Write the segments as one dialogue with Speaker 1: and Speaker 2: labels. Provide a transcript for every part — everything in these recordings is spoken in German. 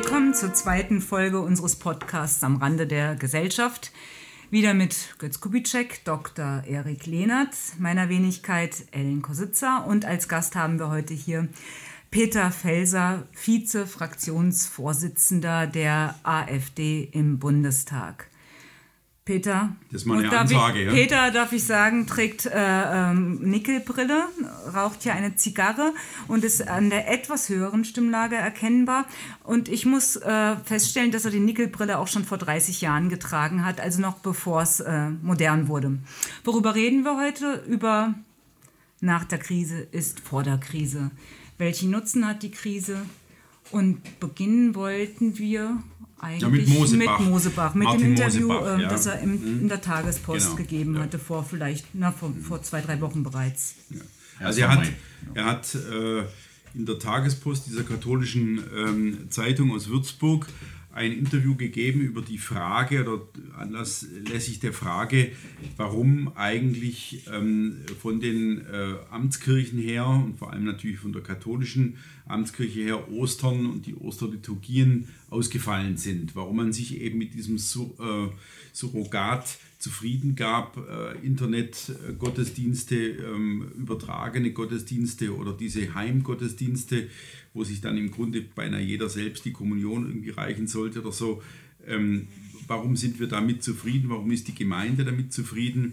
Speaker 1: Willkommen zur zweiten Folge unseres Podcasts am Rande der Gesellschaft. Wieder mit Götz Kubitschek, Dr. Erik Lehnert, meiner Wenigkeit Ellen Kositzer und als Gast haben wir heute hier Peter Felser, Vize-Fraktionsvorsitzender der AfD im Bundestag. Peter,
Speaker 2: das ist mal eine
Speaker 1: darf
Speaker 2: Ansage,
Speaker 1: ich,
Speaker 2: ja?
Speaker 1: Peter, darf ich sagen, trägt äh, ähm, Nickelbrille, raucht hier eine Zigarre und ist an der etwas höheren Stimmlage erkennbar. Und ich muss äh, feststellen, dass er die Nickelbrille auch schon vor 30 Jahren getragen hat, also noch bevor es äh, modern wurde. Worüber reden wir heute? Über nach der Krise ist vor der Krise. Welchen Nutzen hat die Krise? Und beginnen wollten wir eigentlich ja, mit Mosebach, mit, Mosebach, mit dem Interview, Mosebach, äh, ja. das er im, mhm. in der Tagespost genau, gegeben ja. hatte, vor vielleicht, na, vor, vor zwei, drei Wochen bereits.
Speaker 2: Also er hat, er hat äh, in der Tagespost dieser katholischen ähm, Zeitung aus Würzburg ein Interview gegeben über die Frage oder anlasslässig der Frage, warum eigentlich ähm, von den äh, Amtskirchen her und vor allem natürlich von der katholischen Amtskirche her Ostern und die Osterliturgien ausgefallen sind, warum man sich eben mit diesem Sur äh, Surrogat zufrieden gab, äh, Internet-Gottesdienste, ähm, übertragene Gottesdienste oder diese Heimgottesdienste, wo sich dann im Grunde beinahe jeder selbst die Kommunion irgendwie reichen sollte oder so. Ähm, warum sind wir damit zufrieden? Warum ist die Gemeinde damit zufrieden?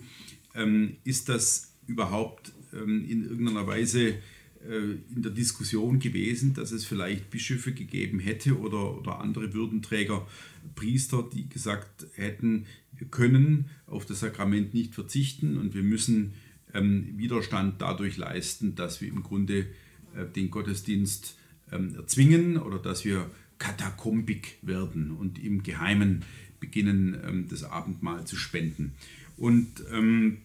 Speaker 2: Ähm, ist das überhaupt ähm, in irgendeiner Weise äh, in der Diskussion gewesen, dass es vielleicht Bischöfe gegeben hätte oder, oder andere Würdenträger, Priester, die gesagt hätten, wir können auf das Sakrament nicht verzichten und wir müssen ähm, Widerstand dadurch leisten, dass wir im Grunde äh, den Gottesdienst ähm, erzwingen oder dass wir katakombik werden und im Geheimen beginnen, ähm, das Abendmahl zu spenden. Und ähm, äh,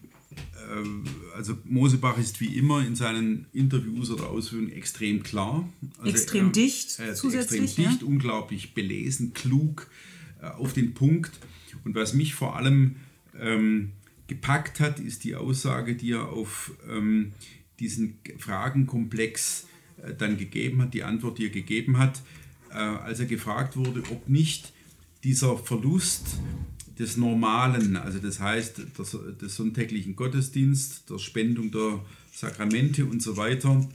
Speaker 2: also Mosebach ist wie immer in seinen Interviews oder Ausführungen extrem klar. Also
Speaker 1: extrem er, dicht
Speaker 2: er zusätzlich. Extrem dicht, unglaublich belesen, klug, äh, auf den Punkt. Und was mich vor allem ähm, gepackt hat, ist die Aussage, die er auf ähm, diesen Fragenkomplex äh, dann gegeben hat, die Antwort, die er gegeben hat, äh, als er gefragt wurde, ob nicht dieser Verlust des Normalen, also das heißt des, des sonntäglichen Gottesdienst, der Spendung der Sakramente und so weiter,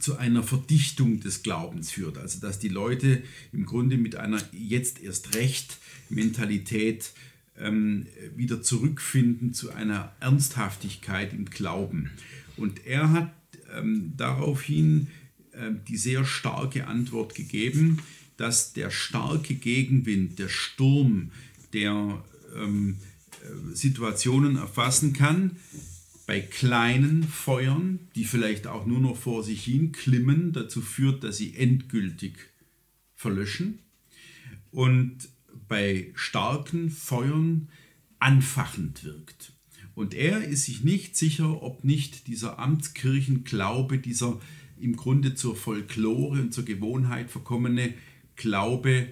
Speaker 2: zu einer Verdichtung des Glaubens führt. Also dass die Leute im Grunde mit einer jetzt erst recht Mentalität ähm, wieder zurückfinden zu einer Ernsthaftigkeit im Glauben. Und er hat ähm, daraufhin äh, die sehr starke Antwort gegeben, dass der starke Gegenwind, der Sturm, der ähm, äh, Situationen erfassen kann, bei kleinen Feuern, die vielleicht auch nur noch vor sich hin klimmen, dazu führt, dass sie endgültig verlöschen und bei starken Feuern anfachend wirkt. Und er ist sich nicht sicher, ob nicht dieser Amtskirchenglaube, dieser im Grunde zur Folklore und zur Gewohnheit verkommene Glaube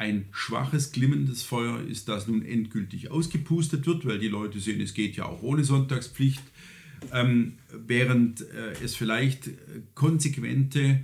Speaker 2: ein schwaches, glimmendes Feuer ist, das nun endgültig ausgepustet wird, weil die Leute sehen, es geht ja auch ohne Sonntagspflicht, ähm, während äh, es vielleicht äh, konsequente,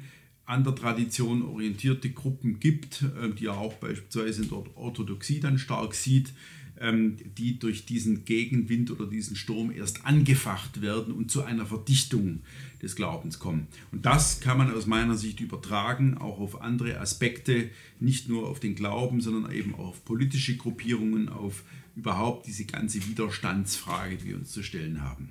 Speaker 2: an der Tradition orientierte Gruppen gibt, äh, die er auch beispielsweise in der Orthodoxie dann stark sieht, die durch diesen Gegenwind oder diesen Sturm erst angefacht werden und zu einer Verdichtung des Glaubens kommen. Und das kann man aus meiner Sicht übertragen, auch auf andere Aspekte, nicht nur auf den Glauben, sondern eben auch auf politische Gruppierungen, auf überhaupt diese ganze Widerstandsfrage, die wir uns zu stellen haben.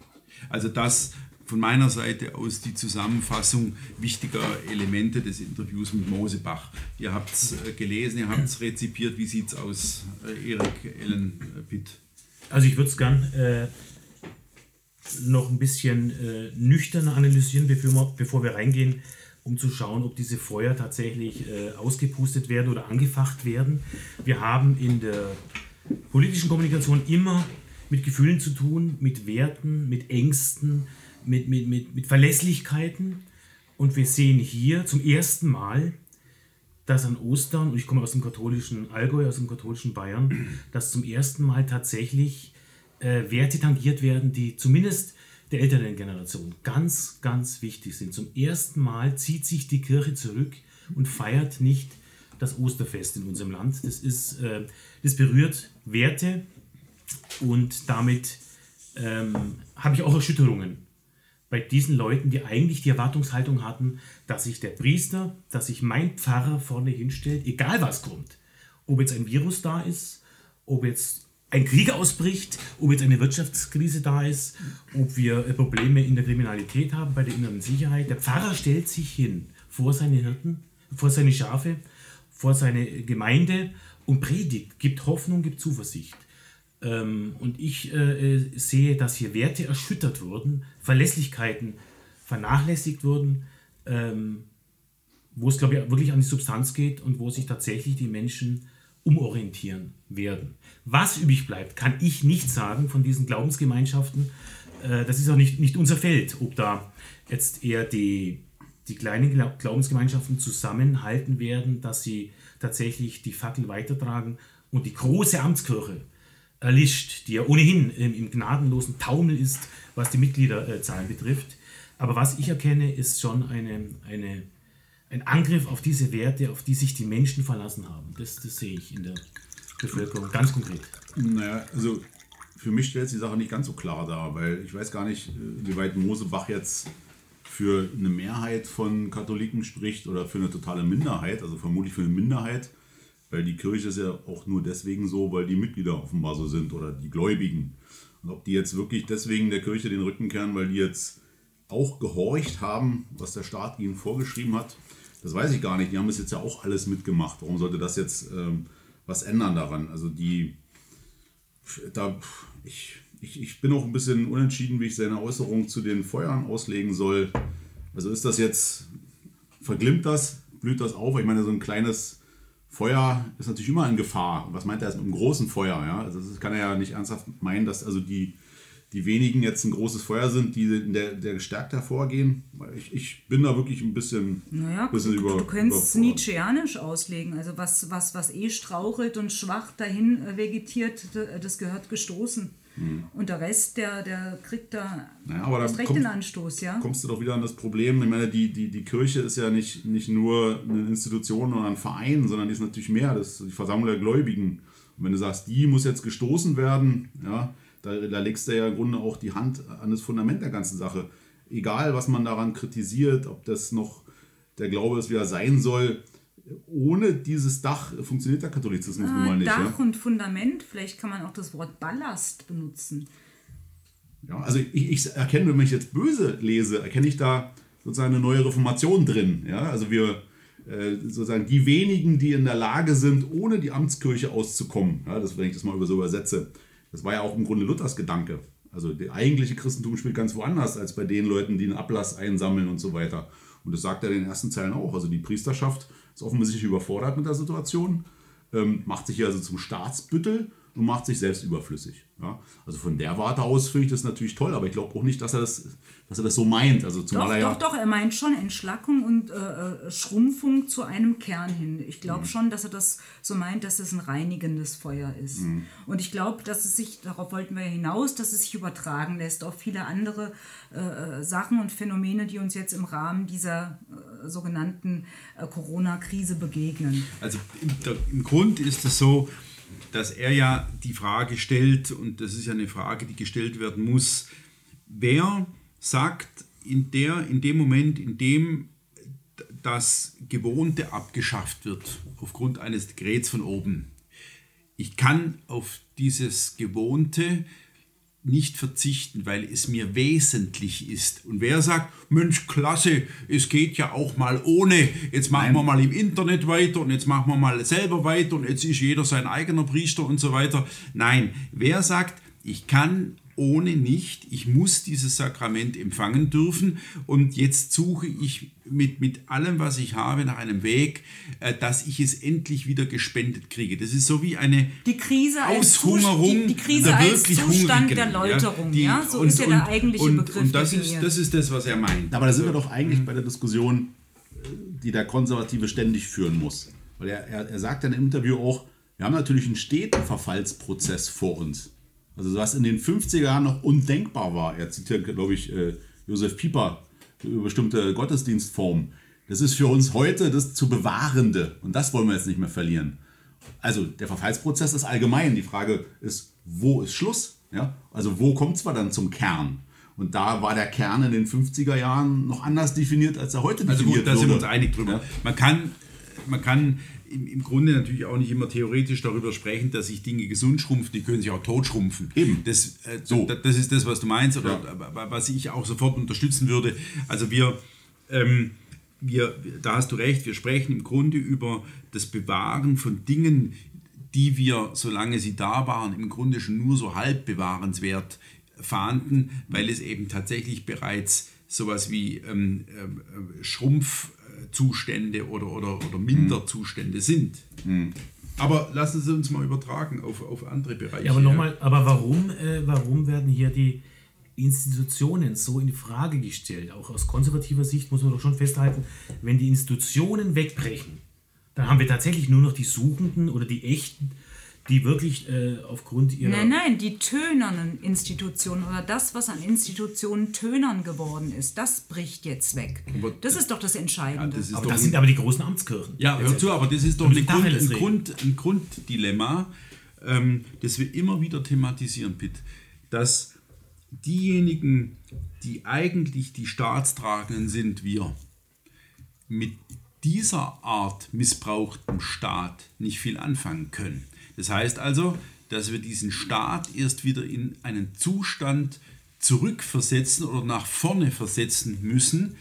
Speaker 2: Also das von meiner Seite aus die Zusammenfassung wichtiger Elemente des Interviews mit Mosebach. Ihr habt es äh, gelesen, ihr habt es rezipiert. Wie sieht es aus, äh, Erik, Ellen, äh, Pitt?
Speaker 3: Also ich würde es gern äh, noch ein bisschen äh, nüchterner analysieren, bevor wir, bevor wir reingehen, um zu schauen, ob diese Feuer tatsächlich äh, ausgepustet werden oder angefacht werden. Wir haben in der politischen Kommunikation immer mit Gefühlen zu tun, mit Werten, mit Ängsten, mit, mit, mit, mit Verlässlichkeiten. Und wir sehen hier zum ersten Mal, dass an Ostern, und ich komme aus dem katholischen Allgäu, aus dem katholischen Bayern, dass zum ersten Mal tatsächlich äh, Werte tangiert werden, die zumindest der älteren Generation ganz, ganz wichtig sind. Zum ersten Mal zieht sich die Kirche zurück und feiert nicht das Osterfest in unserem Land. Das, ist, äh, das berührt Werte und damit ähm, habe ich auch Erschütterungen bei diesen Leuten, die eigentlich die Erwartungshaltung hatten, dass sich der Priester, dass sich mein Pfarrer vorne hinstellt, egal was kommt. Ob jetzt ein Virus da ist, ob jetzt ein Krieg ausbricht, ob jetzt eine Wirtschaftskrise da ist, ob wir äh, Probleme in der Kriminalität haben, bei der inneren Sicherheit. Der Pfarrer stellt sich hin vor seine Hirten, vor seine Schafe, vor seine Gemeinde und predigt, gibt Hoffnung, gibt Zuversicht. Ähm, und ich äh, äh, sehe, dass hier Werte erschüttert wurden, Verlässlichkeiten vernachlässigt wurden, ähm, wo es, glaube ich, wirklich an die Substanz geht und wo sich tatsächlich die Menschen umorientieren werden. Was übrig bleibt, kann ich nicht sagen von diesen Glaubensgemeinschaften. Äh, das ist auch nicht, nicht unser Feld, ob da jetzt eher die, die kleinen Glaubensgemeinschaften zusammenhalten werden, dass sie tatsächlich die Fackel weitertragen und die große Amtskirche erlischt, die ja ohnehin im gnadenlosen Taumel ist, was die Mitgliederzahlen betrifft. Aber was ich erkenne, ist schon eine, eine, ein Angriff auf diese Werte, auf die sich die Menschen verlassen haben. Das, das sehe ich in der Bevölkerung ganz konkret.
Speaker 4: Naja, also für mich stellt sich die Sache nicht ganz so klar dar, weil ich weiß gar nicht, wie weit Mosebach jetzt für eine Mehrheit von Katholiken spricht oder für eine totale Minderheit, also vermutlich für eine Minderheit. Weil die Kirche ist ja auch nur deswegen so, weil die Mitglieder offenbar so sind oder die Gläubigen. Und ob die jetzt wirklich deswegen der Kirche den Rücken kehren, weil die jetzt auch gehorcht haben, was der Staat ihnen vorgeschrieben hat, das weiß ich gar nicht. Die haben es jetzt ja auch alles mitgemacht. Warum sollte das jetzt ähm, was ändern daran? Also die, da, ich, ich, ich bin auch ein bisschen unentschieden, wie ich seine Äußerung zu den Feuern auslegen soll. Also ist das jetzt, verglimmt das, blüht das auf? Ich meine, so ein kleines Feuer ist natürlich immer in Gefahr. Was meint er jetzt mit einem großen Feuer? Ja? Also das kann er ja nicht ernsthaft meinen, dass also die, die wenigen jetzt ein großes Feuer sind, die der, der gestärkt hervorgehen. Ich, ich bin da wirklich ein bisschen,
Speaker 1: naja,
Speaker 4: bisschen
Speaker 1: du,
Speaker 4: über.
Speaker 1: Du könntest es Nietzscheanisch auslegen. Also was, was, was eh strauchelt und schwach dahin vegetiert, das gehört gestoßen. Mhm. Und der Rest, der, der kriegt da
Speaker 4: naja, aber
Speaker 1: recht
Speaker 4: kommt,
Speaker 1: den Anstoß, ja.
Speaker 4: Kommst du doch wieder an das Problem. Ich meine, die, die, die Kirche ist ja nicht, nicht nur eine Institution oder ein Verein, sondern die ist natürlich mehr. Das ist die Versammlung der Gläubigen. Und wenn du sagst, die muss jetzt gestoßen werden, ja, da, da legst du ja im Grunde auch die Hand an das Fundament der ganzen Sache. Egal, was man daran kritisiert, ob das noch der Glaube ist, wie er sein soll, ohne dieses Dach funktioniert der Katholizismus nun mal nicht.
Speaker 1: Dach
Speaker 4: ja?
Speaker 1: und Fundament, vielleicht kann man auch das Wort Ballast benutzen.
Speaker 4: Ja, also ich, ich erkenne, wenn ich jetzt böse lese, erkenne ich da sozusagen eine neue Reformation drin. Ja? Also wir äh, sozusagen die wenigen, die in der Lage sind, ohne die Amtskirche auszukommen, ja, das, wenn ich das mal über so übersetze, das war ja auch im Grunde Luthers Gedanke. Also der eigentliche Christentum spielt ganz woanders als bei den Leuten, die einen Ablass einsammeln und so weiter. Und das sagt er in den ersten Zeilen auch. Also die Priesterschaft ist offensichtlich überfordert mit der Situation, ähm, macht sich hier also zum Staatsbüttel und macht sich selbst überflüssig. Ja? Also von der Warte aus finde ich das natürlich toll, aber ich glaube auch nicht, dass er das, dass er das so meint. Also
Speaker 1: zumal doch, er ja doch, doch, er meint schon Entschlackung und äh, äh Schrumpfung zu einem Kern hin. Ich glaube mhm. schon, dass er das so meint, dass es ein reinigendes Feuer ist. Mhm. Und ich glaube, dass es sich, darauf wollten wir ja hinaus, dass es sich übertragen lässt auf viele andere äh, äh Sachen und Phänomene, die uns jetzt im Rahmen dieser äh, sogenannten äh, Corona-Krise begegnen.
Speaker 2: Also im, im Grund ist es so, dass er ja die Frage stellt, und das ist ja eine Frage, die gestellt werden muss, wer sagt in, der, in dem Moment, in dem das Gewohnte abgeschafft wird, aufgrund eines Dekrets von oben, ich kann auf dieses Gewohnte nicht verzichten, weil es mir wesentlich ist. Und wer sagt, Mensch, klasse, es geht ja auch mal ohne, jetzt machen Nein. wir mal im Internet weiter und jetzt machen wir mal selber weiter und jetzt ist jeder sein eigener Priester und so weiter. Nein, wer sagt, ich kann ohne nicht. Ich muss dieses Sakrament empfangen dürfen und jetzt suche ich mit, mit allem, was ich habe, nach einem Weg, äh, dass ich es endlich wieder gespendet kriege. Das ist so wie eine
Speaker 1: die Krise
Speaker 2: Aushungerung
Speaker 1: die, die Krise der als Zustand der Läuterung. Ja, die, ja? so und, ist ja der eigentliche
Speaker 2: und,
Speaker 1: Begriff.
Speaker 2: Und das ist, das ist das, was er meint.
Speaker 4: Aber da sind wir doch eigentlich mhm. bei der Diskussion, die der Konservative ständig führen muss. Weil er, er, er sagt dann im Interview auch, wir haben natürlich einen steten Verfallsprozess vor uns. Also was in den 50er Jahren noch undenkbar war. Er zitiert, glaube ich, äh, Josef Pieper über bestimmte Gottesdienstformen. Das ist für uns heute das zu bewahrende und das wollen wir jetzt nicht mehr verlieren. Also der Verfallsprozess ist allgemein. Die Frage ist, wo ist Schluss? Ja? Also wo kommt zwar dann zum Kern? Und da war der Kern in den 50er Jahren noch anders definiert, als er heute
Speaker 2: Also
Speaker 4: definiert
Speaker 2: gut, da sind wir uns einig drüber.
Speaker 4: Ja.
Speaker 2: Man kann, man kann im, im Grunde natürlich auch nicht immer theoretisch darüber sprechen, dass sich Dinge gesund schrumpfen, die können sich auch tot schrumpfen.
Speaker 4: Eben.
Speaker 2: Das, äh,
Speaker 4: So.
Speaker 2: da- das ist das, was du meinst oder
Speaker 4: Ja.
Speaker 2: wa- was ich auch sofort unterstützen würde. Also wir, ähm, wir, da hast du recht, wir sprechen im Grunde über das Bewahren von Dingen, die wir, solange sie da waren, im Grunde schon nur so halb bewahrenswert fanden, weil es eben tatsächlich bereits sowas wie ähm, ähm, äh, Schrumpfzustände oder, oder, oder Minderzustände sind. Aber lassen Sie uns mal übertragen auf, auf andere Bereiche.
Speaker 3: Ja, aber nochmal, aber warum, äh, warum werden hier die Institutionen so in Frage gestellt? Auch aus konservativer Sicht muss man doch schon festhalten, wenn die Institutionen wegbrechen, dann haben wir tatsächlich nur noch die Suchenden oder die Echten, die wirklich äh, aufgrund ihrer.
Speaker 1: Nein, nein, die tönernen Institutionen oder das, was an Institutionen tönern geworden ist, das bricht jetzt weg.
Speaker 2: Aber
Speaker 1: Das ist doch das Entscheidende.
Speaker 2: das ist
Speaker 3: Aber das
Speaker 2: ein-
Speaker 3: sind aber die großen Amtskirchen.
Speaker 2: Ja, hör zu, aber das ist doch
Speaker 3: die
Speaker 2: Grund, ein. Grund, ein Grunddilemma, ähm, das wir immer wieder thematisieren, Pitt, dass diejenigen, die eigentlich die Staatstragenden sind, wir, mit dieser Art missbrauchtem Staat nicht viel anfangen können. Das heißt also, dass wir diesen Staat erst wieder in einen Zustand zurückversetzen oder nach vorne versetzen müssen,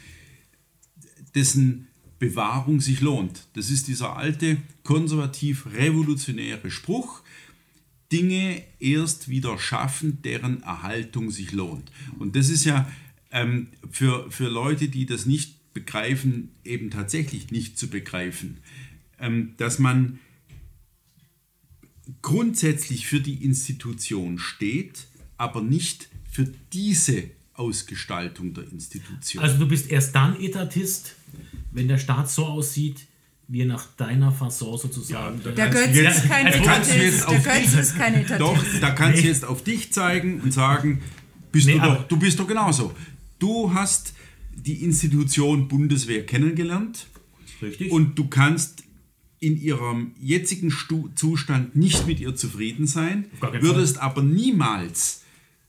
Speaker 2: dessen Bewahrung sich lohnt. Das ist dieser alte konservativ-revolutionäre Spruch, Dinge erst wieder schaffen, deren Erhaltung sich lohnt. Und das ist ja ähm, für, für Leute, die das nicht begreifen, eben tatsächlich nicht zu begreifen, ähm, dass man grundsätzlich für die Institution steht, aber nicht für diese Ausgestaltung der Institution.
Speaker 3: Also du bist erst dann Etatist, wenn der Staat so aussieht, wie er nach deiner Fasson sozusagen.
Speaker 1: der Götz
Speaker 3: Ja,
Speaker 1: ist kein Etatist. Der Götz ist kein Etatist.
Speaker 2: Doch, da kannst du jetzt auf dich zeigen und sagen, bist
Speaker 3: Nee,
Speaker 2: du, doch, du bist doch genauso. Du hast die Institution Bundeswehr kennengelernt
Speaker 3: Richtig.
Speaker 2: und du kannst in ihrem jetzigen Stu Zustand nicht mit ihr zufrieden sein, würdest aber niemals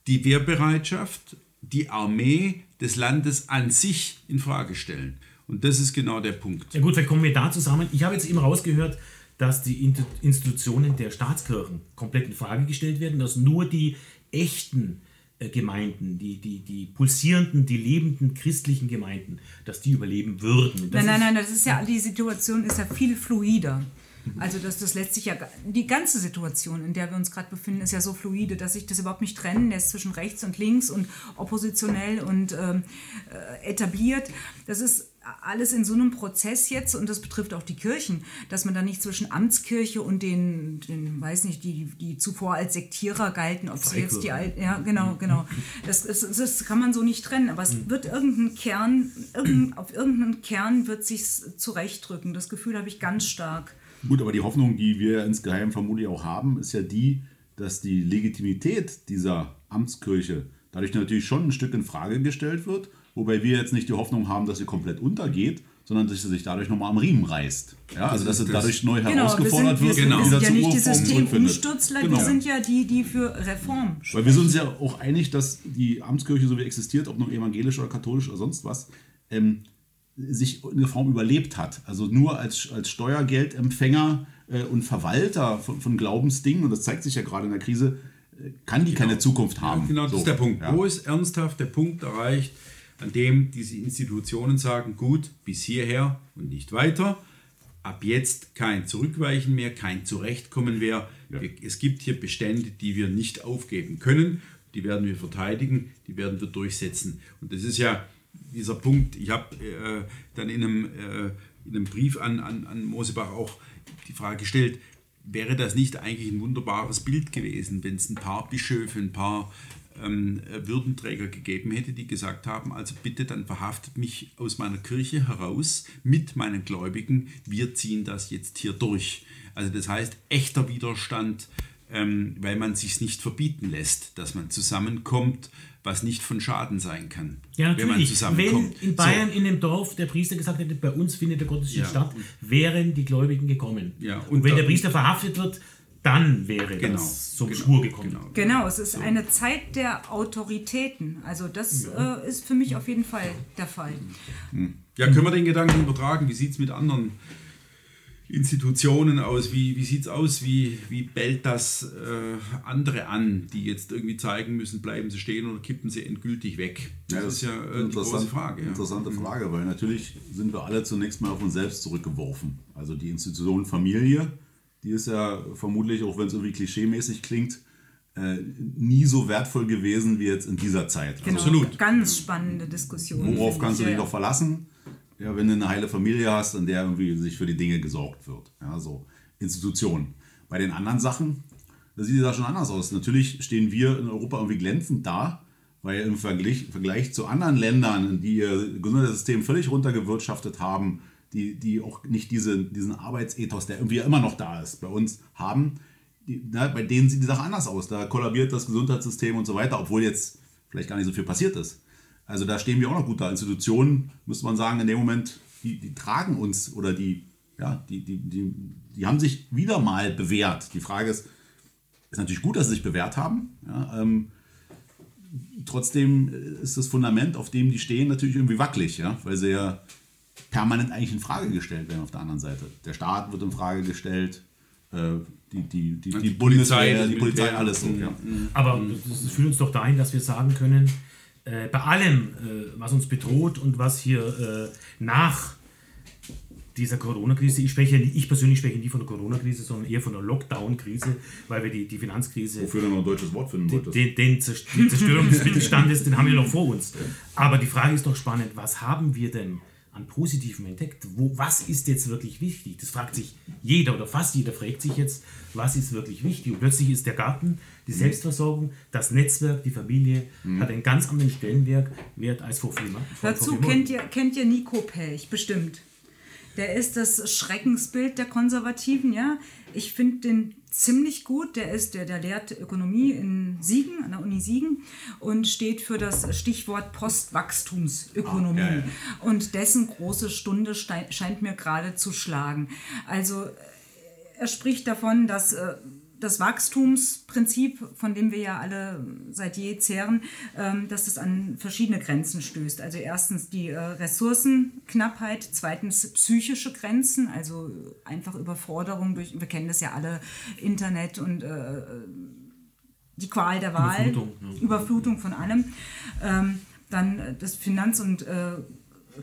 Speaker 2: die Wehrbereitschaft, die Armee des Landes an sich in Frage stellen. Und das ist genau der Punkt.
Speaker 3: Ja gut, vielleicht kommen wir da zusammen. Ich habe jetzt eben rausgehört, dass die Institutionen der Staatskirchen komplett in Frage gestellt werden, dass nur die echten Gemeinden, die, die, die pulsierenden, die lebenden christlichen Gemeinden, dass die überleben würden. Das
Speaker 1: Nein, nein, nein, das ist ja, die Situation ist ja viel fluider. Also dass das letztlich ja, die ganze Situation, in der wir uns gerade befinden, ist ja so fluide, dass sich das überhaupt nicht trennen lässt zwischen rechts und links und oppositionell und ähm, äh, etabliert. Das ist alles in so einem Prozess jetzt und das betrifft auch die Kirchen, dass man da nicht zwischen Amtskirche und den, den weiß nicht, die, die zuvor als Sektierer galten, ob sie jetzt die alten, ja genau, genau, das, das, das kann man so nicht trennen, aber es wird irgendein Kern, irgendein, auf irgendeinen Kern wird sich zurechtdrücken, das Gefühl habe ich ganz stark.
Speaker 4: Gut, aber die Hoffnung, die wir insgeheim vermutlich auch haben, ist ja die, dass die Legitimität dieser Amtskirche dadurch natürlich schon ein Stück in Frage gestellt wird, wobei wir jetzt nicht die Hoffnung haben, dass sie komplett untergeht, sondern dass sie sich dadurch nochmal am Riemen reißt. Ja, also dass sie
Speaker 2: das.
Speaker 4: dadurch neu
Speaker 1: Genau, wir
Speaker 4: herausgefordert
Speaker 1: sind, wir
Speaker 4: wird
Speaker 1: sind,
Speaker 2: Genau.
Speaker 1: wir sind ja nicht die. Systemumstürzler,
Speaker 4: Genau.
Speaker 1: die sind ja die, die für Reform
Speaker 4: Weil wir sind uns ja auch einig, dass die Amtskirche, so wie existiert, ob nun evangelisch oder katholisch oder sonst was, ähm, sich in der Form überlebt hat. Also nur als, als Steuergeldempfänger äh, und Verwalter von, von Glaubensdingen, und das zeigt sich ja gerade in der Krise, äh, kann die keine Zukunft haben.
Speaker 2: Genau, das
Speaker 4: So,
Speaker 2: ist der Punkt.
Speaker 4: ja.
Speaker 2: Wo ist ernsthaft der Punkt erreicht, an dem diese Institutionen sagen, gut, bis hierher und nicht weiter. Ab jetzt kein Zurückweichen mehr, kein Zurechtkommen mehr. Wir, es gibt hier Bestände, die wir nicht aufgeben können. Die werden wir verteidigen, die werden wir durchsetzen. Und das ist ja dieser Punkt. Ich habe äh, dann in einem, äh, in einem Brief an, an, an Mosebach auch die Frage gestellt, wäre das nicht eigentlich ein wunderbares Bild gewesen, wenn es ein paar Bischöfe, ein paar ähm, Würdenträger gegeben hätte, die gesagt haben, also bitte dann verhaftet mich aus meiner Kirche heraus mit meinen Gläubigen, wir ziehen das jetzt hier durch. Also das heißt, echter Widerstand, ähm, weil man sich nicht verbieten lässt, dass man zusammenkommt, was nicht von Schaden sein kann,
Speaker 3: Ja,
Speaker 2: wenn man
Speaker 3: natürlich. Wenn
Speaker 2: zusammenkommt.
Speaker 3: in Bayern in dem Dorf der Priester gesagt hätte, bei uns findet der Gottesdienst
Speaker 2: Ja.
Speaker 3: statt, wären die Gläubigen gekommen.
Speaker 2: Ja,
Speaker 3: und,
Speaker 2: und
Speaker 3: wenn der Priester verhaftet wird, dann wäre
Speaker 2: Genau,
Speaker 3: das zum
Speaker 2: genau,
Speaker 3: Schwur gekommen.
Speaker 2: genau.
Speaker 1: Genau, es ist eine Zeit der Autoritäten. Also das äh, ist für mich auf jeden Fall der Fall.
Speaker 2: Ja, können wir den Gedanken übertragen? Wie sieht es mit anderen Institutionen aus? Wie, wie sieht es aus? Wie, wie bellt das äh, andere an, die jetzt irgendwie zeigen müssen, bleiben sie stehen oder kippen sie endgültig weg? Das, ist ja äh, die große Frage. Ja.
Speaker 4: Interessante Frage, weil natürlich sind wir alle zunächst mal auf uns selbst zurückgeworfen. Also die Institution Familie, die ist ja vermutlich, auch wenn es irgendwie klischeemäßig klingt, äh, nie so wertvoll gewesen wie jetzt in dieser Zeit.
Speaker 1: Genau,
Speaker 4: Also,
Speaker 2: Absolut.
Speaker 1: Ganz spannende Diskussion.
Speaker 4: worauf kannst du
Speaker 1: ich.
Speaker 4: dich
Speaker 1: Ja,
Speaker 4: noch verlassen? Ja, wenn du eine heile Familie hast, in der irgendwie sich für die Dinge gesorgt wird. Ja, so Institutionen. Bei den anderen Sachen, da sieht es da schon anders aus. Natürlich stehen wir in Europa irgendwie glänzend da, weil im Vergleich, Vergleich zu anderen Ländern, die ihr Gesundheitssystem völlig runtergewirtschaftet haben, die, die auch nicht diese, diesen Arbeitsethos, der irgendwie immer noch da ist, bei uns haben, die, na, bei denen sieht die Sache anders aus. Da kollabiert das Gesundheitssystem und so weiter, obwohl jetzt vielleicht gar nicht so viel passiert ist. Also da stehen wir auch noch gut da. Institutionen, müsste man sagen, in dem Moment, die, die tragen uns oder die, ja, die, die, die, die haben sich wieder mal bewährt. Die Frage ist, ist natürlich gut, dass sie sich bewährt haben. Ja, ähm, trotzdem ist das Fundament, auf dem die stehen, natürlich irgendwie wackelig, ja, weil sie ja permanent eigentlich in Frage gestellt werden auf der anderen Seite. Der Staat wird in Frage gestellt, äh, die, die, die, die,
Speaker 2: die
Speaker 4: Bundeswehr,
Speaker 2: Polizei,
Speaker 4: die Polizei, alles so. Ja.
Speaker 3: Aber das, das führt uns doch dahin, dass wir sagen können, äh, bei allem, äh, was uns bedroht und was hier äh, nach dieser Corona-Krise, ich, spreche, ich persönlich spreche nicht von der Corona-Krise, sondern eher von der Lockdown-Krise, weil wir die, die Finanzkrise
Speaker 4: Wofür du noch ein deutsches Wort finden wolltest.
Speaker 3: den, den Zerstörung des Mittelstandes, den haben wir noch vor uns. Aber die Frage ist doch spannend, was haben wir denn an Positivem entdeckt? Wo, was ist jetzt wirklich wichtig? Das fragt sich jeder oder fast jeder fragt sich jetzt, was ist wirklich wichtig? Und plötzlich ist der Garten, die Selbstversorgung, das Netzwerk, die Familie hat einen ganz anderen Stellenwert Wert als vor vier Monaten.
Speaker 1: Dazu kennt ihr, kennt ihr Nico Pelch, bestimmt. Der ist das Schreckensbild der Konservativen, ja. Ich finde den ziemlich gut. Der ist, der, der lehrt Ökonomie in Siegen, an der Uni Siegen und steht für das Stichwort Postwachstumsökonomie.
Speaker 4: Ah, ja, ja.
Speaker 1: Und dessen große Stunde scheint mir gerade zu schlagen. Also er spricht davon, dass äh, das Wachstumsprinzip, von dem wir ja alle seit je zehren, ähm, dass es an verschiedene Grenzen stößt. Also erstens die äh, Ressourcenknappheit, zweitens psychische Grenzen, also einfach Überforderung durch, wir kennen das ja alle, Internet und äh, die Qual der Wahl,
Speaker 3: Überflutung, ja.
Speaker 1: Überflutung von allem. Ähm, dann äh, das Finanz- und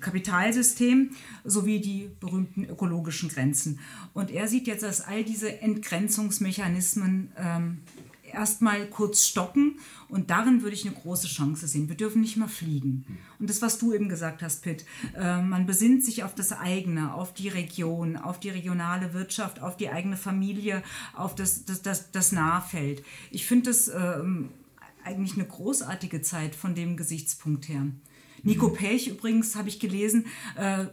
Speaker 1: Kapitalsystem sowie die berühmten ökologischen Grenzen. Und er sieht jetzt, dass all diese Entgrenzungsmechanismen ähm, erstmal kurz stocken und darin würde ich eine große Chance sehen. Wir dürfen nicht mehr fliegen. Und das, was du eben gesagt hast, Pitt, äh, man besinnt sich auf das eigene, auf die Region, auf die regionale Wirtschaft, auf die eigene Familie, auf das, das, das, das Nahfeld. Ich finde das ähm, eigentlich eine großartige Zeit von dem Gesichtspunkt her. Nico Pech übrigens, habe ich gelesen, äh,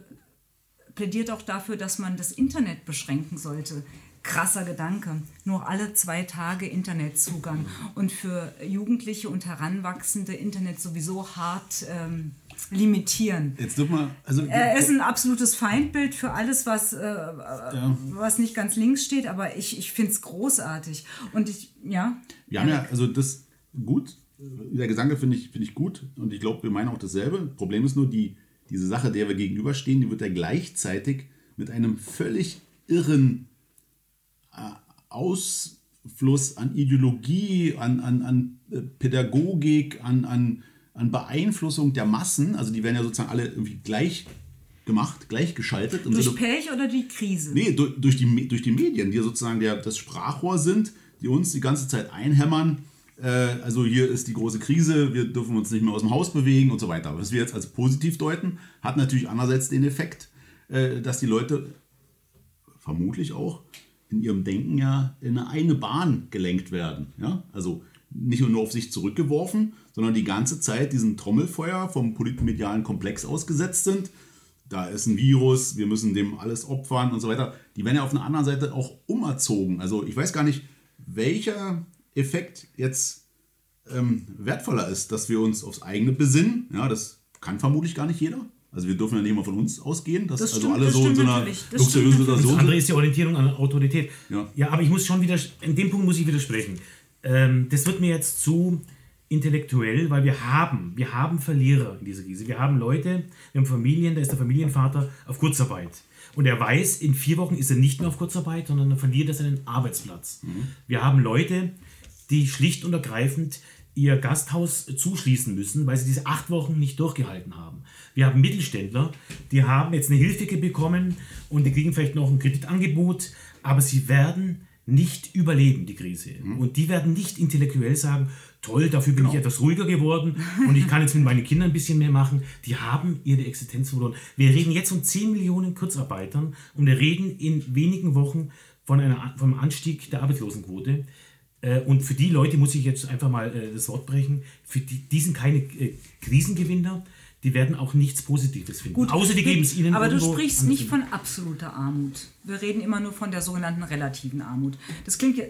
Speaker 1: plädiert auch dafür, dass man das Internet beschränken sollte. Krasser Gedanke. Nur alle zwei Tage Internetzugang. Und für Jugendliche und Heranwachsende Internet sowieso hart ähm, limitieren.
Speaker 4: Jetzt wir, also
Speaker 1: Er ist ein absolutes Feindbild für alles, was, äh, was nicht ganz links steht, aber ich, ich finde es großartig. Und ich, ja.
Speaker 4: Wir haben ja, also das gut, der Gedanke finde ich, finde ich gut und ich glaube, wir meinen auch dasselbe. Problem ist nur, die, diese Sache, der wir gegenüberstehen, die wird ja gleichzeitig mit einem völlig irren äh, Ausfluss an Ideologie, an, an, an äh, Pädagogik, an, an, an Beeinflussung der Massen, also die werden ja sozusagen alle irgendwie gleich gemacht, gleichgeschaltet.
Speaker 1: Durch
Speaker 4: Sinne-
Speaker 1: Pech oder die Krise?
Speaker 4: Nee, durch, durch, die, durch die Medien, die ja sozusagen der, das Sprachrohr sind, die uns die ganze Zeit einhämmern. Äh, also hier ist die große Krise, wir dürfen uns nicht mehr aus dem Haus bewegen und so weiter. Was wir jetzt als positiv deuten, hat natürlich andererseits den Effekt, äh, dass die Leute vermutlich auch in ihrem Denken ja in eine, Bahn gelenkt werden. Ja? Also nicht nur auf sich zurückgeworfen, sondern die ganze Zeit diesem Trommelfeuer vom politmedialen Komplex ausgesetzt sind. Da ist ein Virus, wir müssen dem alles opfern und so weiter. Die werden ja auf der anderen Seite auch umerzogen. Also ich weiß gar nicht, welcher Effekt jetzt ähm, wertvoller ist, dass wir uns aufs eigene besinnen. Ja, das kann vermutlich gar nicht jeder. Also wir dürfen ja nicht mal von uns ausgehen, dass
Speaker 1: Das
Speaker 4: also
Speaker 1: stimmt-
Speaker 4: alle
Speaker 1: das
Speaker 4: so in
Speaker 1: stimmt
Speaker 4: so einer
Speaker 1: natürlich. Das
Speaker 4: luxuriösen
Speaker 1: stimmt
Speaker 3: Das
Speaker 4: Situation
Speaker 3: andere ist die Orientierung an Autorität.
Speaker 4: Ja.
Speaker 3: aber ich muss schon wieder, in dem Punkt muss ich widersprechen. Ähm, das wird mir jetzt zu intellektuell, weil wir haben, wir haben Verlierer in dieser Krise. Wir haben Leute, wir haben Familien, da ist der Familienvater auf Kurzarbeit. Und er weiß, in vier Wochen ist er nicht mehr auf Kurzarbeit, sondern er verliert er seinen Arbeitsplatz. Wir haben Leute, die schlicht und ergreifend ihr Gasthaus zuschließen müssen, weil sie diese acht Wochen nicht durchgehalten haben. Wir haben Mittelständler, die haben jetzt eine Hilfe bekommen und die kriegen vielleicht noch ein Kreditangebot, aber sie werden nicht überleben, die Krise. Und die werden nicht intellektuell sagen, toll, dafür bin ich etwas ruhiger geworden und ich kann jetzt mit meinen Kindern ein bisschen mehr machen. Die haben ihre Existenz verloren. Wir reden jetzt von 10 Millionen Kurzarbeitern und wir reden in wenigen Wochen von einer, vom Anstieg der Arbeitslosenquote. Äh, Und für die Leute muss ich jetzt einfach mal äh, das Wort brechen. Für die, die sind keine äh, Krisengewinner. Die werden auch nichts Positives finden. Außer die geben es ihnen
Speaker 1: Aber du sprichst nicht von absoluter Armut. Wir reden immer nur von der sogenannten relativen Armut. Das klingt,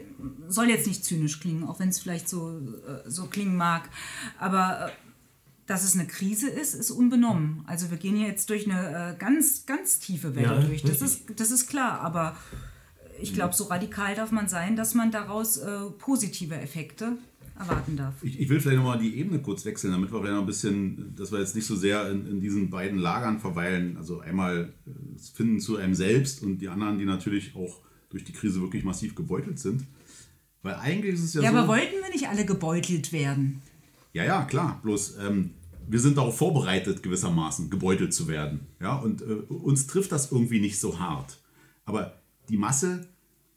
Speaker 1: soll jetzt nicht zynisch klingen, auch wenn es vielleicht so, äh, so klingen mag. Aber äh, dass es eine Krise ist, ist unbenommen. Also wir gehen hier jetzt durch eine ganz, ganz tiefe Welle
Speaker 3: Ja,
Speaker 1: durch. Das
Speaker 3: richtig.
Speaker 1: ist, das ist klar. Aber ich glaube, so radikal darf man sein, dass man daraus äh, positive Effekte erwarten darf.
Speaker 4: Ich, ich will vielleicht nochmal die Ebene kurz wechseln, damit wir vielleicht noch ein bisschen, dass wir jetzt nicht so sehr in, in diesen beiden Lagern verweilen. Also einmal äh, das Finden zu einem selbst und die anderen, die natürlich auch durch die Krise wirklich massiv gebeutelt sind. Weil eigentlich ist es ja,
Speaker 1: Ja,
Speaker 4: so.
Speaker 1: aber wollten wir nicht alle gebeutelt werden?
Speaker 4: Ja, ja, klar. Bloß ähm, wir sind darauf vorbereitet, gewissermaßen gebeutelt zu werden. Ja, und äh, uns trifft das irgendwie nicht so hart. Aber die Masse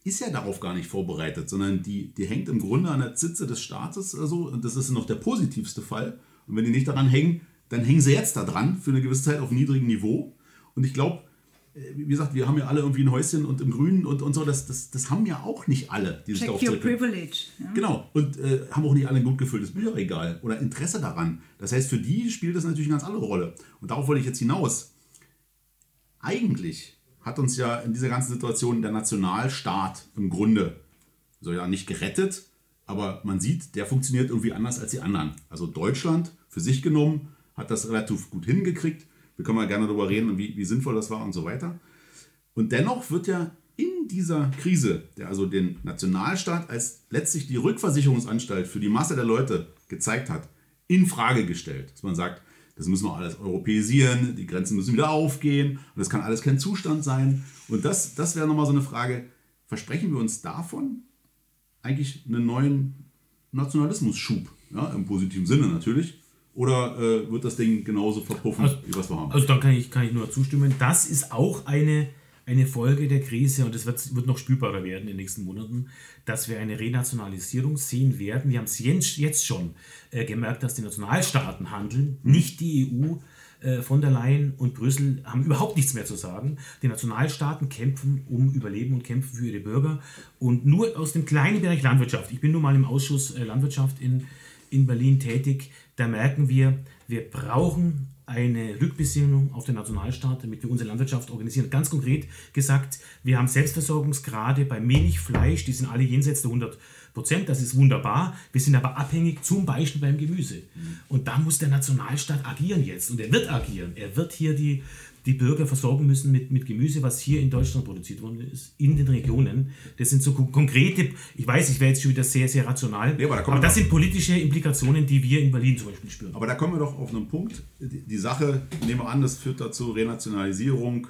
Speaker 4: ist ja darauf gar nicht vorbereitet, sondern die, die hängt im Grunde an der Zitze des Staates oder so. Und das ist noch der positivste Fall. Und wenn die nicht daran hängen, dann hängen sie jetzt da dran für eine gewisse Zeit auf niedrigem Niveau. Und ich glaube, wie gesagt, wir haben ja alle irgendwie ein Häuschen und im Grünen und, und so. Das, das, das haben ja auch nicht alle, die sich
Speaker 1: Check
Speaker 4: darauf
Speaker 1: your privilege. Ja?
Speaker 4: Genau. Und äh, haben auch nicht alle ein gut gefülltes Bücherregal oder Interesse daran. Das heißt, für die spielt das natürlich eine ganz andere Rolle. Und darauf wollte ich jetzt hinaus. Eigentlich hat uns ja in dieser ganzen Situation der Nationalstaat im Grunde, so ja nicht gerettet, aber man sieht, der funktioniert irgendwie anders als die anderen. Also Deutschland für sich genommen hat das relativ gut hingekriegt. Wir können mal gerne darüber reden, wie, wie sinnvoll das war und so weiter. Und dennoch wird ja in dieser Krise, der also den Nationalstaat als letztlich die Rückversicherungsanstalt für die Masse der Leute gezeigt hat, in Frage gestellt. Dass man sagt, das müssen wir alles europäisieren, die Grenzen müssen wieder aufgehen und das kann alles kein Zustand sein. Und das, das wäre nochmal so eine Frage, versprechen wir uns davon eigentlich einen neuen Nationalismus-Schub, ja, im positiven Sinne natürlich, oder äh, wird das Ding genauso verpuffen,
Speaker 3: Also-
Speaker 4: wie was wir haben?
Speaker 3: Also dann kann ich, kann ich nur zustimmen. Das ist auch eine, eine Folge der Krise und es wird, wird noch spürbarer werden in den nächsten Monaten, dass wir eine Renationalisierung sehen werden. Wir haben es jetzt, jetzt schon äh, gemerkt, dass die Nationalstaaten handeln, nicht die EU. Äh, von der Leyen und Brüssel haben überhaupt nichts mehr zu sagen. Die Nationalstaaten kämpfen um Überleben und kämpfen für ihre Bürger. Und nur aus dem kleinen Bereich Landwirtschaft, ich bin nun mal im Ausschuss äh, Landwirtschaft in, in Berlin tätig, da merken wir, wir brauchen eine Rückbesinnung auf den Nationalstaat, damit wir unsere Landwirtschaft organisieren. Ganz konkret gesagt, wir haben Selbstversorgungsgrade bei Milch, Fleisch, die sind alle jenseits der 100 Prozent, das ist wunderbar. Wir sind aber abhängig zum Beispiel beim Gemüse. Und da muss der Nationalstaat agieren jetzt und er wird agieren. Er wird hier die, die Bürger versorgen müssen mit, mit Gemüse, was hier in Deutschland produziert worden ist, in den Regionen. Das sind so kon- konkrete, ich weiß, ich wäre jetzt schon wieder sehr, sehr rational,
Speaker 4: Ja, aber da
Speaker 3: aber das
Speaker 4: noch.
Speaker 3: sind politische Implikationen, die wir in Berlin zum Beispiel spüren.
Speaker 4: Aber da kommen wir doch auf einen Punkt. Die, die Sache, nehmen wir an, das führt dazu Renationalisierung,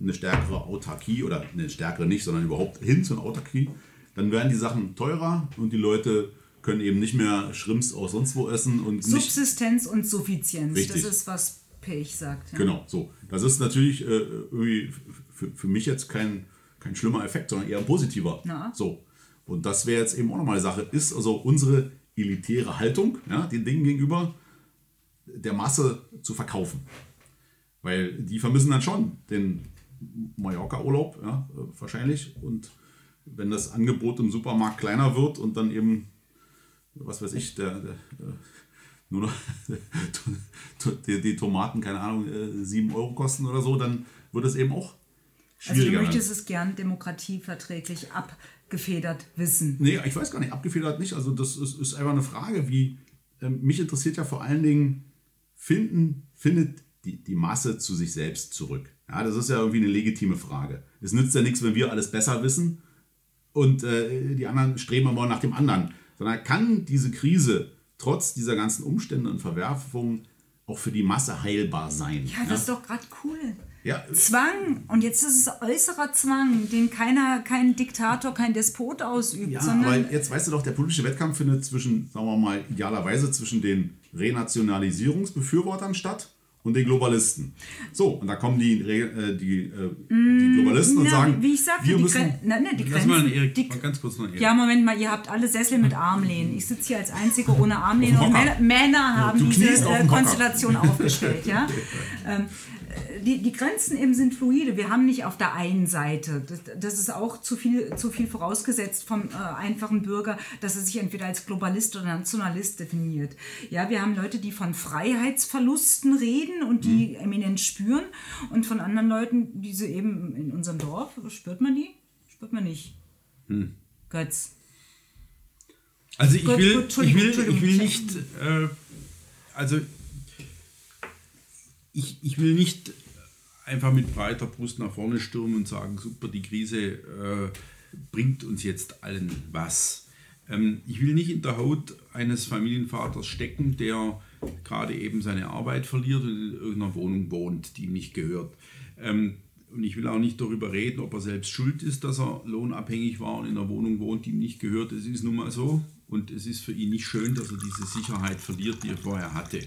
Speaker 4: eine stärkere Autarkie oder eine stärkere nicht, sondern überhaupt hin zu einer Autarkie. Dann werden die Sachen teurer und die Leute können eben nicht mehr Schrimps aus sonst wo essen und.
Speaker 1: Subsistenz und Suffizienz.
Speaker 4: Richtig.
Speaker 1: Das ist, was Pech sagt. Ja.
Speaker 4: Genau, so. Das ist natürlich äh, irgendwie für, für mich jetzt kein, kein schlimmer Effekt, sondern eher ein positiver.
Speaker 1: Ja.
Speaker 4: So. Und das wäre jetzt eben auch nochmal eine Sache. Ist also unsere elitäre Haltung ja, den Dingen gegenüber der Masse zu verkaufen. Weil die vermissen dann schon den Mallorca-Urlaub, ja, äh, wahrscheinlich. Und wenn das Angebot im Supermarkt kleiner wird und dann eben, was weiß ich, der, der äh, nur noch die, die Tomaten, keine Ahnung, äh, 7 Euro kosten oder so, dann wird es eben auch
Speaker 1: Also du
Speaker 4: schwieriger.
Speaker 1: möchtest es gern demokratieverträglich abgefedert wissen.
Speaker 4: Nee, ich weiß gar nicht, abgefedert nicht. Also das ist, ist einfach eine Frage, wie, ähm, mich interessiert ja vor allen Dingen, finden, findet die, die Masse zu sich selbst zurück? Ja, das ist ja irgendwie eine legitime Frage. Es nützt ja nichts, wenn wir alles besser wissen und äh, die anderen streben aber nach dem anderen. Sondern kann diese Krise trotz dieser ganzen Umstände und Verwerfungen auch für die Masse heilbar sein?
Speaker 1: Ja, das ist doch gerade cool.
Speaker 4: Ja.
Speaker 1: Zwang. Und jetzt ist es äußerer Zwang, den keiner, kein Diktator, kein Despot ausübt.
Speaker 4: Ja,
Speaker 1: sondern
Speaker 4: aber jetzt weißt du doch, der politische Wettkampf findet zwischen, sagen wir mal, idealerweise zwischen den Renationalisierungsbefürwortern statt und den Globalisten. So, und da kommen die, äh, die, äh, die Globalisten und
Speaker 1: Mm, na,
Speaker 4: sagen,
Speaker 1: wie ich sagte,
Speaker 4: wir
Speaker 1: die,
Speaker 4: müssen...
Speaker 1: Gren na, na, die
Speaker 2: Lass mal
Speaker 1: Grenzen.
Speaker 2: Erik,
Speaker 1: die,
Speaker 2: ganz kurz noch Erik.
Speaker 1: ja, Moment mal, ihr habt alle Sessel mit Armlehnen. Ich sitze hier als Einzige ohne Armlehnen und Männer, haben diese
Speaker 4: auf
Speaker 1: äh. Konstellation aufgestellt. Ja? ähm, äh, die, die Grenzen eben sind fluide. Wir haben nicht auf der einen Seite, das, das ist auch zu viel, zu viel vorausgesetzt vom äh, einfachen Bürger, dass er sich entweder als Globalist oder Nationalist definiert. Ja, wir haben Leute, die von Freiheitsverlusten reden und die
Speaker 4: Mhm.
Speaker 1: eminent spüren und von anderen Leuten, diese eben in unserem Dorf, spürt man die? Spürt man nicht.
Speaker 4: Hm.
Speaker 1: Götz.
Speaker 2: Also ich
Speaker 1: Gut,
Speaker 2: will,
Speaker 1: gut,
Speaker 2: ich will, ich will nicht, äh, also ich, ich will nicht einfach mit breiter Brust nach vorne stürmen und sagen, super, die Krise äh, bringt uns jetzt allen was. Ähm, ich will nicht in der Haut eines Familienvaters stecken, der gerade eben seine Arbeit verliert und in irgendeiner Wohnung wohnt, die ihm nicht gehört. Ähm, und ich will auch nicht darüber reden, ob er selbst schuld ist, dass er lohnabhängig war und in einer Wohnung wohnt, die ihm nicht gehört. Es ist nun mal so. Und es ist für ihn nicht schön, dass er diese Sicherheit verliert, die er vorher hatte.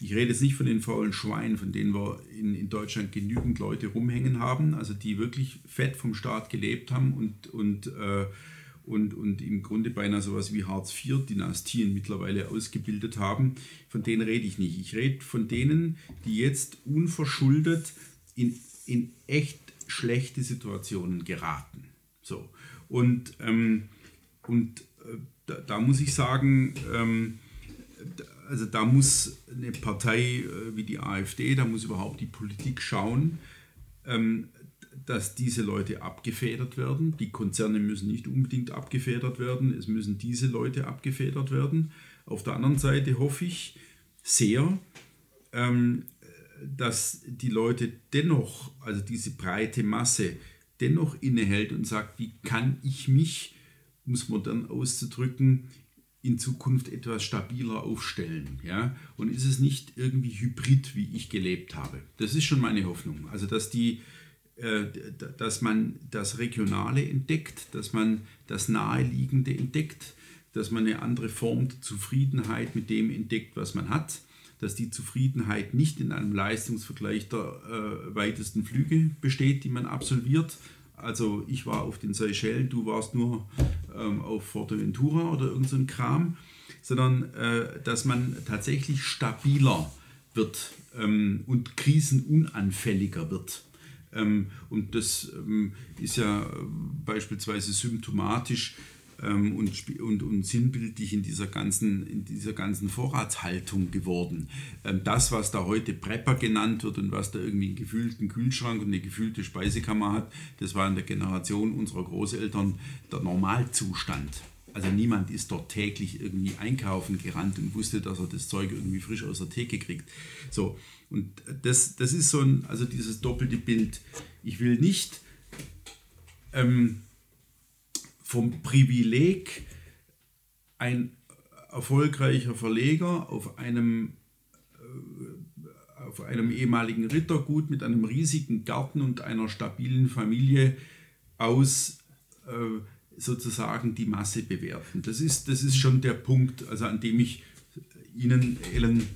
Speaker 2: Ich rede jetzt nicht von den faulen Schweinen, von denen wir in, in Deutschland genügend Leute rumhängen haben, also die wirklich fett vom Staat gelebt haben und, und, äh, und, und im Grunde beinahe sowas wie Hartz-IV-Dynastien mittlerweile ausgebildet haben. Von denen rede ich nicht. Ich rede von denen, die jetzt unverschuldet in, in echt schlechte Situationen geraten. So. Und, ähm, und äh, da, da muss ich sagen, ähm, also da muss eine Partei äh, wie die AfD, da muss überhaupt die Politik schauen, ähm, dass diese Leute abgefedert werden. Die Konzerne müssen nicht unbedingt abgefedert werden, es müssen diese Leute abgefedert werden. Auf der anderen Seite hoffe ich sehr, ähm, dass die Leute dennoch, also diese breite Masse, dennoch innehält und sagt, wie kann ich mich, um es modern auszudrücken, in Zukunft etwas stabiler aufstellen. Ja? Und ist es nicht irgendwie hybrid, wie ich gelebt habe? Das ist schon meine Hoffnung. Also, dass, die, äh, dass man das Regionale entdeckt, dass man das Naheliegende entdeckt, dass man eine andere Form der Zufriedenheit mit dem entdeckt, was man hat, dass die Zufriedenheit nicht in einem Leistungsvergleich der äh, weitesten Flüge besteht, die man absolviert. Also ich war auf den Seychellen, du warst nur ähm, auf Forteventura oder irgend so ein Kram, sondern äh, dass man tatsächlich stabiler wird ähm, und krisenunanfälliger wird. Ähm, und das ähm, ist ja äh, beispielsweise symptomatisch ähm, und, sp- und, und sinnbildlich in dieser ganzen, in dieser ganzen Vorratshaltung geworden. Ähm, das, was da heute Prepper genannt wird und was da irgendwie einen gefühlten Kühlschrank und eine gefühlte Speisekammer hat, das war in der Generation unserer Großeltern der Normalzustand. Also niemand ist dort täglich irgendwie einkaufen gerannt und wusste, dass er das Zeug irgendwie frisch aus der Theke kriegt. So, und das, das ist so ein, also dieses doppelte Bild. Ich will nicht ähm, vom Privileg ein erfolgreicher Verleger auf einem, äh, auf einem ehemaligen Rittergut mit einem riesigen Garten und einer stabilen Familie aus äh, sozusagen die Masse bewerten. Das ist, das ist schon der Punkt, also an dem ich Ihnen, Ellen,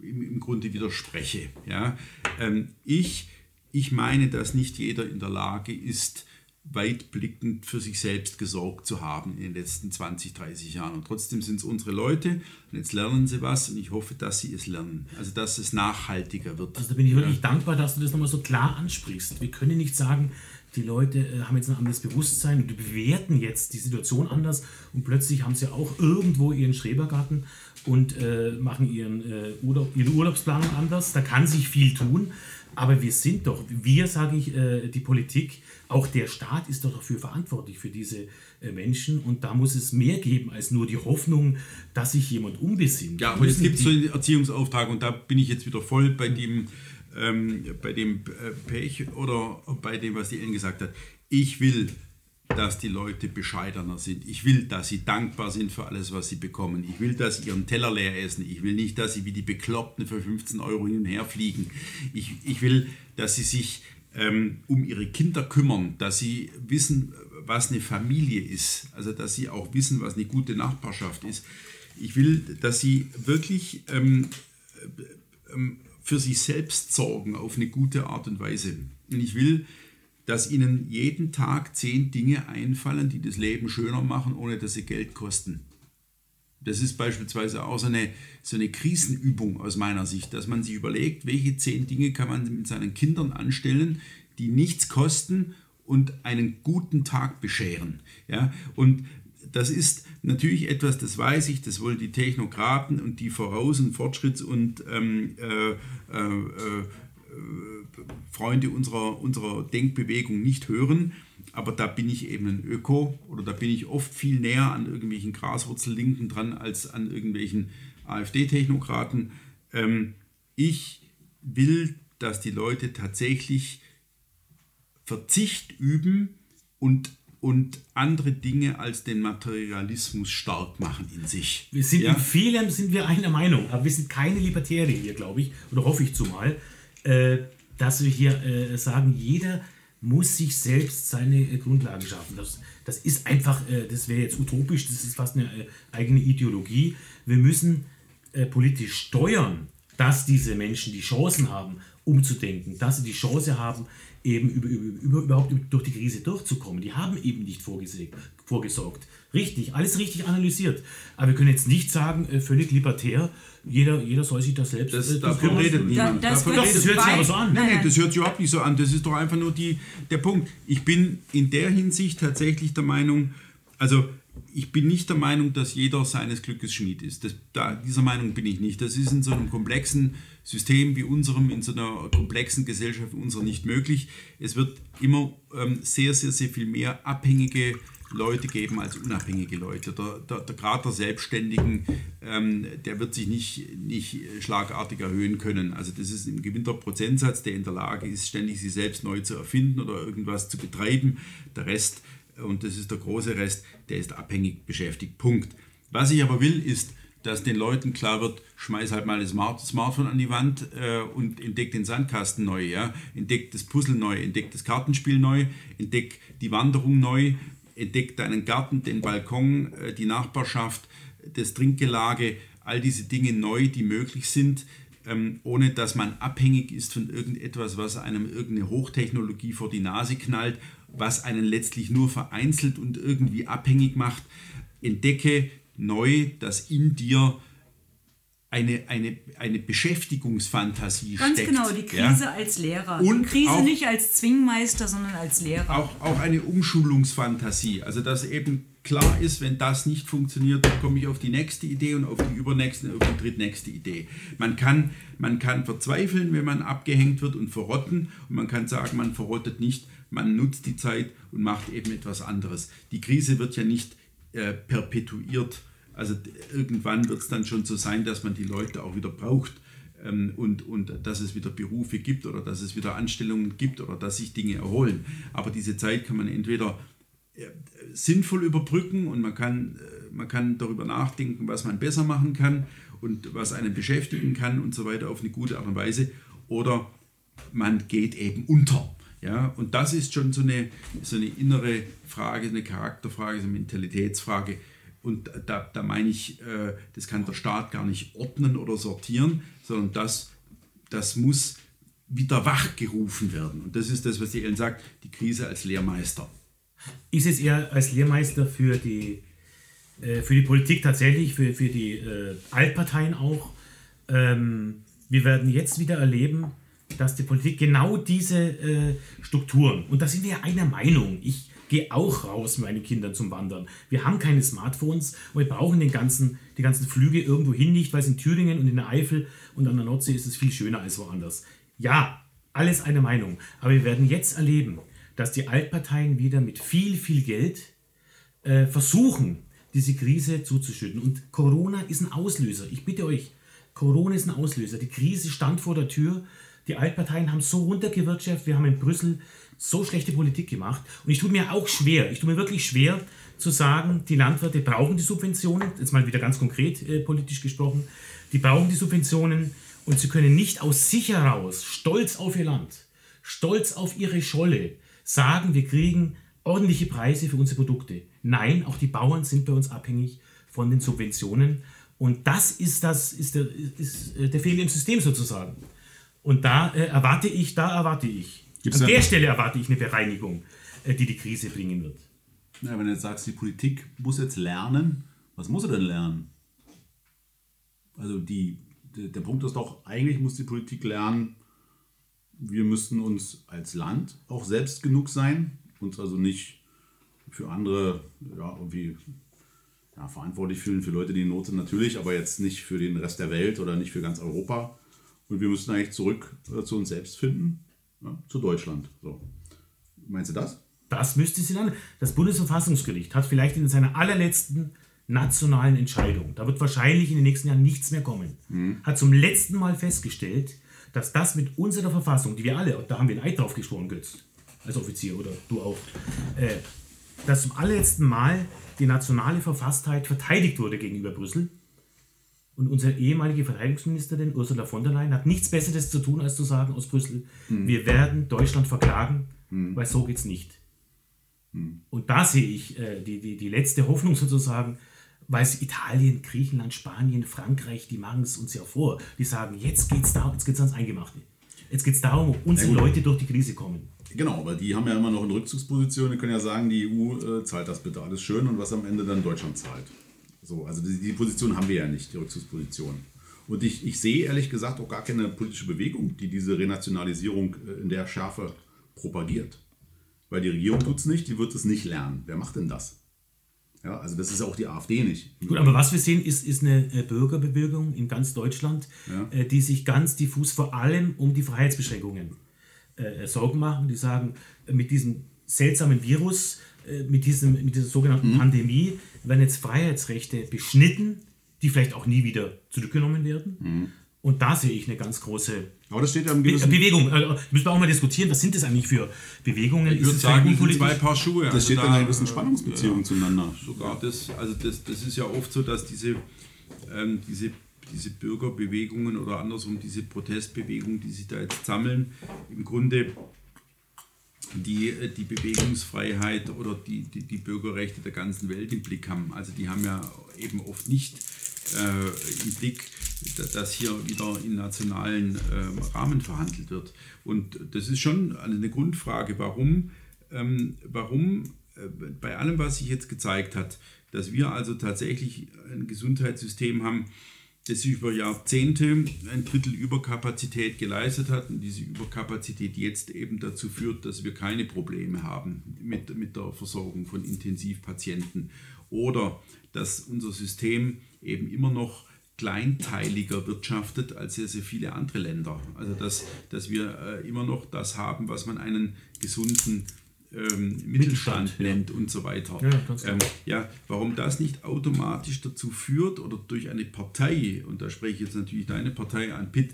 Speaker 2: im, Grunde widerspreche. Ja? Ähm, ich, ich meine, dass nicht jeder in der Lage ist, weitblickend für sich selbst gesorgt zu haben in den letzten 20, 30 Jahren. Und trotzdem sind es unsere Leute und jetzt lernen sie was und ich hoffe, dass sie es lernen. Also dass es nachhaltiger wird.
Speaker 3: Also da bin ich wirklich dankbar, dass du das nochmal so klar ansprichst. Wir können nicht sagen, die Leute äh, haben jetzt ein anderes Bewusstsein und bewerten jetzt die Situation anders und plötzlich haben sie auch irgendwo ihren Schrebergarten und äh, machen ihren, äh, Urlaub, ihre Urlaubsplanung anders. Da kann sich viel tun. Aber wir sind doch, wir sage ich, äh, die Politik, auch der Staat ist doch dafür verantwortlich für diese äh, Menschen und da muss es mehr geben als nur die Hoffnung, dass sich jemand umbesinnt.
Speaker 2: Ja, aber es gibt so einen Erziehungsauftrag und da bin ich jetzt wieder voll bei dem, ähm, bei dem äh, Pech oder bei dem, was die Ellen gesagt hat. Ich will dass die Leute bescheidener sind. Ich will, dass sie dankbar sind für alles, was sie bekommen. Ich will, dass sie ihren Teller leer essen. Ich will nicht, dass sie wie die Bekloppten für 15 Euro hin und her fliegen. Ich, ich will, dass sie sich ähm, um ihre Kinder kümmern, dass sie wissen, was eine Familie ist. Also, dass sie auch wissen, was eine gute Nachbarschaft ist. Ich will, dass sie wirklich ähm, ähm, für sich selbst sorgen auf eine gute Art und Weise. Und ich will, dass ihnen jeden Tag zehn Dinge einfallen, die das Leben schöner machen, ohne dass sie Geld kosten. Das ist beispielsweise auch so eine, so eine Krisenübung aus meiner Sicht, dass man sich überlegt, welche zehn Dinge kann man mit seinen Kindern anstellen, die nichts kosten und einen guten Tag bescheren. Ja? Und das ist natürlich etwas, das weiß ich, das wollen die Technokraten und die Voraus- und Fortschritts- und ähm, äh, äh, äh, Freunde unserer, unserer Denkbewegung nicht hören. Aber da bin ich eben ein Öko oder da bin ich oft viel näher an irgendwelchen Graswurzellinken dran als an irgendwelchen AfD-Technokraten. Ähm, ich will, dass die Leute tatsächlich Verzicht üben und, und andere Dinge als den Materialismus stark machen in sich.
Speaker 3: Wir sind ja? in vielem sind wir einer Meinung, aber wir sind keine Libertäre hier, glaube ich, oder hoffe ich zumal. Äh, dass wir hier äh, sagen, jeder muss sich selbst seine äh, Grundlagen schaffen. Das, das ist einfach, äh, das wäre jetzt utopisch, das ist fast eine äh, eigene Ideologie. Wir müssen äh, politisch steuern, dass diese Menschen die Chancen haben, umzudenken, dass sie die Chance haben, eben über, über, über, überhaupt durch die Krise durchzukommen. Die haben eben nicht vorgesorgt. Richtig, alles richtig analysiert. Aber wir können jetzt nicht sagen, völlig libertär, jeder, jeder soll sich das selbst
Speaker 2: das, äh, Davon redet niemand.
Speaker 1: Da, das,
Speaker 2: davon
Speaker 1: doch,
Speaker 2: das
Speaker 3: hört sich aber so an.
Speaker 2: Nein, nein, das hört sich überhaupt nicht so an. Das ist doch einfach nur die, der Punkt. Ich bin in der Hinsicht tatsächlich der Meinung, also ich bin nicht der Meinung, dass jeder seines Glückes Schmied ist. Das, da, dieser Meinung bin ich nicht. Das ist in so einem komplexen System wie unserem, in so einer komplexen Gesellschaft wie unserer nicht möglich. Es wird immer ähm, sehr, sehr, sehr viel mehr abhängige Leute geben als unabhängige Leute. Der, der, der Grad der Selbstständigen, ähm, der wird sich nicht, nicht schlagartig erhöhen können. Also das ist ein gewinnter Prozentsatz, der in der Lage ist, ständig sich selbst neu zu erfinden oder irgendwas zu betreiben. Der Rest, und das ist der große Rest, der ist abhängig beschäftigt. Punkt. Was ich aber will, ist, dass den Leuten klar wird, schmeiß halt mal das Smartphone an die Wand äh, und entdeck den Sandkasten neu, ja? entdeck das Puzzle neu, entdeck das Kartenspiel neu, entdeck die Wanderung neu, entdeck deinen Garten, den Balkon, äh, die Nachbarschaft, das Trinkgelage, all diese Dinge neu, die möglich sind, ähm, ohne dass man abhängig ist von irgendetwas, was einem irgendeine Hochtechnologie vor die Nase knallt, was einen letztlich nur vereinzelt und irgendwie abhängig macht. Entdecke neu, dass in dir eine, eine, eine Beschäftigungsfantasie
Speaker 1: Ganz
Speaker 2: steckt.
Speaker 1: genau, die Krise ja? als Lehrer.
Speaker 2: Und
Speaker 1: die Krise
Speaker 2: auch,
Speaker 1: nicht als Zwingmeister, sondern als Lehrer.
Speaker 2: Auch, auch eine Umschulungsfantasie. Also dass eben klar ist, wenn das nicht funktioniert, dann komme ich auf die nächste Idee und auf die übernächste und auf die drittnächste Idee. Man kann, man kann verzweifeln, wenn man abgehängt wird und verrotten und man kann sagen, man verrottet nicht, man nutzt die Zeit und macht eben etwas anderes. Die Krise wird ja nicht äh, perpetuiert also irgendwann wird es dann schon so sein, dass man die Leute auch wieder braucht ähm, und, und dass es wieder Berufe gibt oder dass es wieder Anstellungen gibt oder dass sich Dinge erholen. Aber diese Zeit kann man entweder äh, sinnvoll überbrücken und man kann, äh, man kann darüber nachdenken, was man besser machen kann und was einen beschäftigen kann und so weiter auf eine gute Art und Weise. Oder man geht eben unter. Ja, und das ist schon so eine, so eine innere Frage, eine Charakterfrage, eine Mentalitätsfrage. Und da, da meine ich, äh, das kann der Staat gar nicht ordnen oder sortieren, sondern das, das muss wieder wachgerufen werden. Und das ist das, was die Ellen sagt, die Krise als Lehrmeister.
Speaker 3: Ist es eher als Lehrmeister für die, äh, für die Politik tatsächlich, für, für die äh, Altparteien auch? Ähm, wir werden jetzt wieder erleben, dass die Politik genau diese äh, Strukturen, und da sind wir ja einer Meinung, ich gehe auch raus mit meinen Kindern zum Wandern. Wir haben keine Smartphones und wir brauchen den ganzen, die ganzen Flüge irgendwo hin nicht, weil es in Thüringen und in der Eifel und an der Nordsee ist es viel schöner als woanders. Ja, Alles eine Meinung. Aber wir werden jetzt erleben, dass die Altparteien wieder mit viel, viel Geld äh, versuchen, diese Krise zuzuschütten. Und Corona ist ein Auslöser. Ich bitte euch, Corona ist ein Auslöser. Die Krise stand vor der Tür. Die Altparteien haben so runtergewirtschaftet. Wir haben in Brüssel so schlechte Politik gemacht. Und ich tue mir auch schwer, ich tue mir wirklich schwer zu sagen, die Landwirte brauchen die Subventionen, jetzt mal wieder ganz konkret äh, politisch gesprochen, die brauchen die Subventionen und sie können nicht aus sich heraus, stolz auf ihr Land, stolz auf ihre Scholle, sagen, wir kriegen ordentliche Preise für unsere Produkte. Nein, auch die Bauern sind bei uns abhängig von den Subventionen. Und das ist, das, ist, der, ist äh, der Fehler im System sozusagen. Und da äh, erwarte ich, da erwarte ich, Gibt's an der Stelle erwarte ich eine Bereinigung, äh, die die Krise bringen wird.
Speaker 4: Ja, wenn du jetzt sagst, die Politik muss jetzt lernen, was muss sie denn lernen? Also die, der Punkt ist doch, eigentlich muss die Politik lernen, wir müssen uns als Land auch selbst genug sein, uns also nicht für andere ja, irgendwie ja, verantwortlich fühlen, für Leute, die in Not sind natürlich, aber jetzt nicht für den Rest der Welt oder nicht für ganz Europa. Und wir müssen eigentlich zurück äh, zu uns selbst finden, ja, zu Deutschland. So. Meinst du das?
Speaker 3: Das müsste sie dann. Das Bundesverfassungsgericht hat vielleicht in seiner allerletzten nationalen Entscheidung, da wird wahrscheinlich in den nächsten Jahren nichts mehr kommen, mhm. hat zum letzten Mal festgestellt, dass das mit unserer Verfassung, die wir alle, da haben wir ein Eid drauf geschworen, Götz, als Offizier oder du auch, äh, dass zum allerletzten Mal die nationale Verfasstheit verteidigt wurde gegenüber Brüssel. Und unsere ehemalige Verteidigungsministerin Ursula von der Leyen hat nichts Besseres zu tun, als zu sagen aus Brüssel, mhm. wir werden Deutschland verklagen, mhm. weil so geht es nicht. Mhm. Und da sehe ich äh, die, die, die letzte Hoffnung sozusagen, weil es Italien, Griechenland, Spanien, Frankreich, die machen es uns ja vor. Die sagen, jetzt geht es darum, jetzt geht's ans Eingemachte. Jetzt geht es darum, ob unsere Leute durch die Krise kommen.
Speaker 4: Genau, weil die haben ja immer noch eine Rückzugsposition. Die können ja sagen, die EU äh, zahlt das bitte alles schön und was am Ende dann Deutschland zahlt. So, also die, die Position haben wir ja nicht, die Rückzugsposition. Und ich, ich sehe ehrlich gesagt auch gar keine politische Bewegung, die diese Renationalisierung äh, in der Schärfe propagiert. Weil die Regierung tut es nicht, die wird es nicht lernen. Wer macht denn das? Ja, also das ist auch die AfD nicht.
Speaker 3: Gut, aber was wir sehen, ist, ist eine äh, Bürgerbewegung in ganz Deutschland, ja. Äh, die sich ganz diffus vor allem um die Freiheitsbeschränkungen äh, Sorgen machen. Die sagen, mit diesem seltsamen Virus, mit, diesem, mit dieser sogenannten mhm. Pandemie, werden jetzt Freiheitsrechte beschnitten, die vielleicht auch nie wieder zurückgenommen werden. Mhm. Und da sehe ich eine ganz große
Speaker 4: aber das steht ja im
Speaker 3: Be Bewegung. Also, müssen wir auch mal diskutieren, was sind das eigentlich für Bewegungen?
Speaker 2: Ich würde sagen, das sind zwei Paar Schuhe.
Speaker 4: Das also steht da, in einer gewissen Spannungsbeziehung ja, zueinander.
Speaker 2: Sogar das, also das, das ist ja oft so, dass diese, ähm, diese, diese Bürgerbewegungen oder andersrum diese Protestbewegungen, die sich da jetzt sammeln, im Grunde die die Bewegungsfreiheit oder die, die, die Bürgerrechte der ganzen Welt im Blick haben. Also die haben ja eben oft nicht äh, im Blick, dass hier wieder in nationalen äh, Rahmen verhandelt wird. Und das ist schon eine Grundfrage, warum, ähm, warum äh, bei allem, was sich jetzt gezeigt hat, dass wir also tatsächlich ein Gesundheitssystem haben, das über Jahrzehnte ein Drittel Überkapazität geleistet hat und diese Überkapazität jetzt eben dazu führt, dass wir keine Probleme haben mit, mit der Versorgung von Intensivpatienten oder dass unser System eben immer noch kleinteiliger wirtschaftet als sehr, sehr viele andere Länder. Also dass, dass wir äh, immer noch das haben, was man einen gesunden ähm, Mittelstand, nennt ja. und so weiter. Ja, ähm, ja, warum das nicht automatisch dazu führt oder durch eine Partei, und da spreche ich jetzt natürlich deine Partei an Pitt,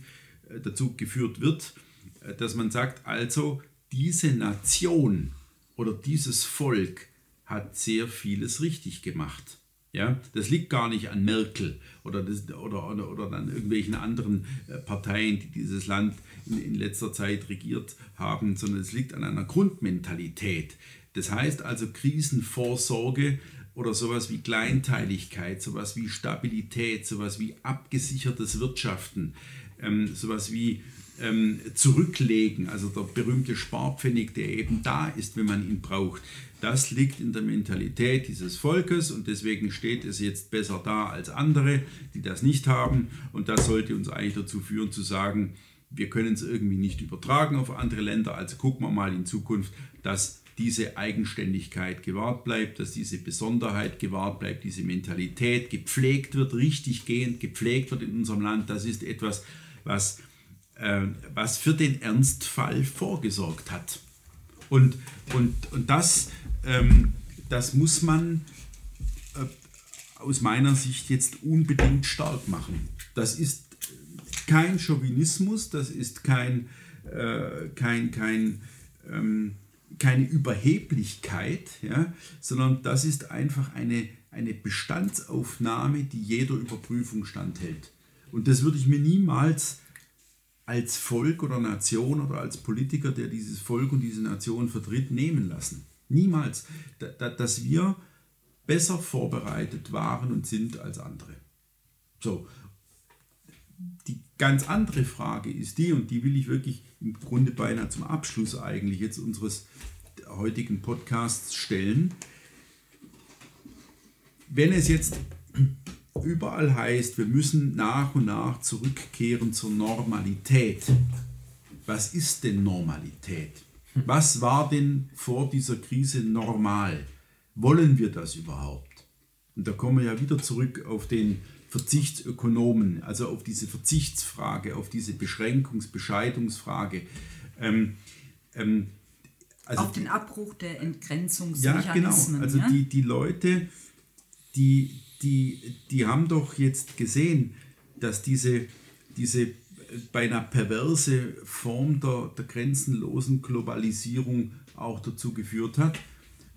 Speaker 2: äh, dazu geführt wird, äh, dass man sagt, also diese Nation oder dieses Volk hat sehr vieles richtig gemacht. Ja, das liegt gar nicht an Merkel oder, das, oder, oder, oder an irgendwelchen anderen äh, Parteien, die dieses Land in, letzter Zeit regiert haben, sondern es liegt an einer Grundmentalität. Das heißt also Krisenvorsorge oder sowas wie Kleinteiligkeit, sowas wie Stabilität, sowas wie abgesichertes Wirtschaften, ähm, sowas wie ähm, zurücklegen, also der berühmte Sparpfennig, der eben da ist, wenn man ihn braucht. Das liegt in der Mentalität dieses Volkes und deswegen steht es jetzt besser da als andere, die das nicht haben. Und das sollte uns eigentlich dazu führen zu sagen, wir können es irgendwie nicht übertragen auf andere Länder. Also gucken wir mal in Zukunft, dass diese Eigenständigkeit gewahrt bleibt, dass diese Besonderheit gewahrt bleibt, diese Mentalität gepflegt wird, richtig gehend gepflegt wird in unserem Land. Das ist etwas, was äh, was für den Ernstfall vorgesorgt hat. Und, und, und das, ähm, das muss man äh, aus meiner Sicht jetzt unbedingt stark machen. Das ist kein Chauvinismus, das ist kein, äh, kein, kein, ähm, keine Überheblichkeit, ja, sondern das ist einfach eine, eine Bestandsaufnahme, die jeder Überprüfung standhält. Und das würde ich mir niemals als Volk oder Nation oder als Politiker, der dieses Volk und diese Nation vertritt, nehmen lassen. Niemals. Da, da, dass wir besser vorbereitet waren und sind als andere. So. Die ganz andere Frage ist die, und die will ich wirklich im Grunde beinahe zum Abschluss eigentlich jetzt unseres heutigen Podcasts stellen. Wenn es jetzt überall heißt, wir müssen nach und nach zurückkehren zur Normalität. Was ist denn Normalität? Was war denn vor dieser Krise normal? Wollen wir das überhaupt? Und da kommen wir ja wieder zurück auf den Verzichtsökonomen, also auf diese Verzichtsfrage, auf diese Beschränkungs-, Bescheidungsfrage. Ähm,
Speaker 1: ähm, also auf den Abbruch der Entgrenzungsmechanismen.
Speaker 2: Ja, genau. Also ja? Die, die Leute, die, die, die haben doch jetzt gesehen, dass diese, diese beinahe perverse Form der, der grenzenlosen Globalisierung auch dazu geführt hat,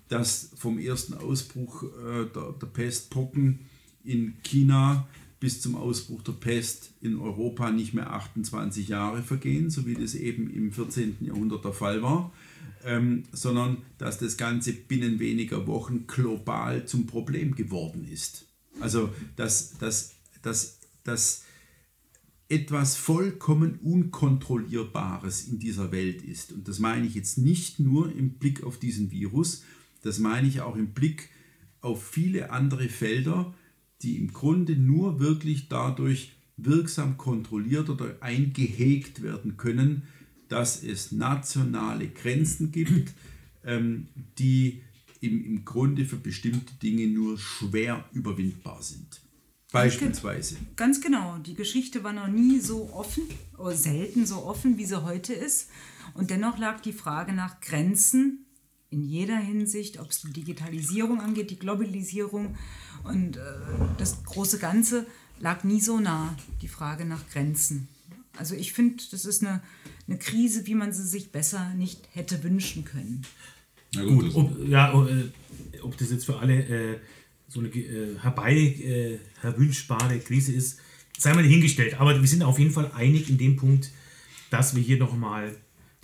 Speaker 2: dass vom ersten Ausbruch äh, der, der Pestpocken in China bis zum Ausbruch der Pest in Europa nicht mehr 28 Jahre vergehen, so wie das eben im 14. Jahrhundert der Fall war, ähm, sondern dass das Ganze binnen weniger Wochen global zum Problem geworden ist. Also, dass, dass, dass, dass etwas vollkommen Unkontrollierbares in dieser Welt ist. Und das meine ich jetzt nicht nur im Blick auf diesen Virus, das meine ich auch im Blick auf viele andere Felder, die im Grunde nur wirklich dadurch wirksam kontrolliert oder eingehegt werden können, dass es nationale Grenzen gibt, ähm, die im, im Grunde für bestimmte Dinge nur schwer überwindbar sind. Beispielsweise.
Speaker 1: Ganz genau. Die Geschichte war noch nie so offen, oder selten so offen, wie sie heute ist. Und dennoch lag die Frage nach Grenzen in jeder Hinsicht, ob es die Digitalisierung angeht, die Globalisierung und äh, das große Ganze, lag nie so nah, die Frage nach Grenzen. Also ich finde, das ist eine, eine Krise, wie man sie sich besser nicht hätte wünschen können.
Speaker 3: Na gut, gut ob, ja, ob, äh, ob, das jetzt für alle äh, so eine äh, herbei äh, erwünschbare Krise ist, sei mal hingestellt. Aber wir sind auf jeden Fall einig in dem Punkt, dass wir hier nochmal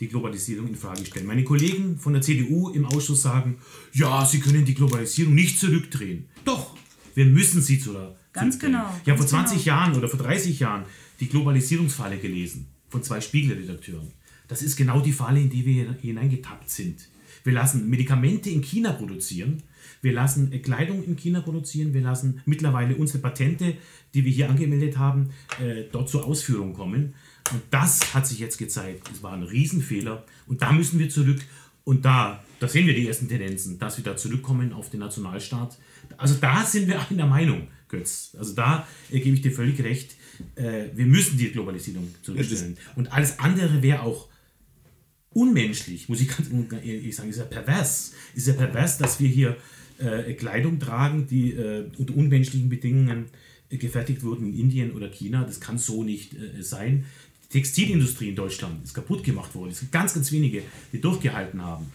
Speaker 3: die Globalisierung in Frage stellen. Meine Kollegen von der CDU im Ausschuss sagen, ja, sie können die Globalisierung nicht zurückdrehen. Doch, wir müssen sie zurückdrehen.
Speaker 1: Ganz genau.
Speaker 3: Ich habe vor 20 genau. Jahren oder vor 30 Jahren die Globalisierungsfalle gelesen von zwei Spiegelredakteuren. Das ist genau die Falle, in die wir hineingetappt sind. Wir lassen Medikamente in China produzieren. Wir lassen äh, Kleidung in China produzieren. Wir lassen mittlerweile unsere Patente, die wir hier angemeldet haben, äh, dort zur Ausführung kommen. Und das hat sich jetzt gezeigt. Es war ein Riesenfehler. Und da müssen wir zurück. Und da, da sehen wir die ersten Tendenzen, dass wir da zurückkommen auf den Nationalstaat. Also da sind wir einer Meinung, Götz. Also da äh, gebe ich dir völlig recht. Äh, wir müssen die Globalisierung zurückstellen. Und alles andere wäre auch unmenschlich, muss ich ganz ehrlich sagen, ist ja pervers. Ist ja pervers, dass wir hier äh, Kleidung tragen, die äh, unter unmenschlichen Bedingungen äh, gefertigt wurden in Indien oder China. Das kann so nicht äh, sein. Textilindustrie in Deutschland ist kaputt gemacht worden. Es sind ganz, ganz wenige, die durchgehalten haben.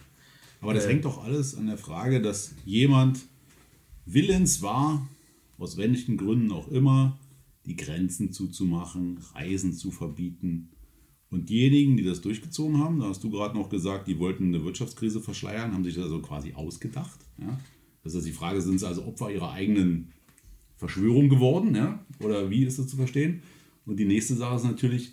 Speaker 4: Aber das äh, hängt doch alles an der Frage, dass jemand willens war, aus welchen Gründen auch immer, die Grenzen zuzumachen, Reisen zu verbieten, und diejenigen, die das durchgezogen haben, da hast du gerade noch gesagt, die wollten eine Wirtschaftskrise verschleiern, haben sich das also quasi ausgedacht. Ja? Das ist die Frage, sind sie also Opfer ihrer eigenen Verschwörung geworden? Ja? Oder wie ist das zu verstehen? Und die nächste Sache ist natürlich,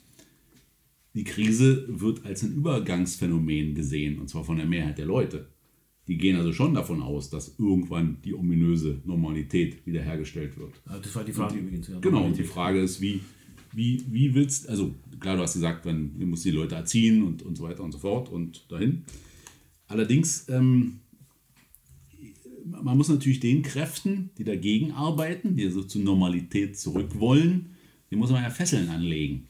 Speaker 4: die Krise wird als ein Übergangsphänomen gesehen, und zwar von der Mehrheit der Leute. Die gehen also schon davon aus, dass irgendwann die ominöse Normalität wiederhergestellt wird.
Speaker 3: Das war die Frage
Speaker 4: die,
Speaker 3: übrigens.
Speaker 4: Ja, genau, und die Frage ist, wie, wie, wie willst also klar, du hast gesagt, man, man muss die Leute erziehen und, und so weiter und so fort und dahin. Allerdings, ähm, man muss natürlich den Kräften, die dagegen arbeiten, die so zur Normalität zurück wollen, die muss man ja Fesseln anlegen.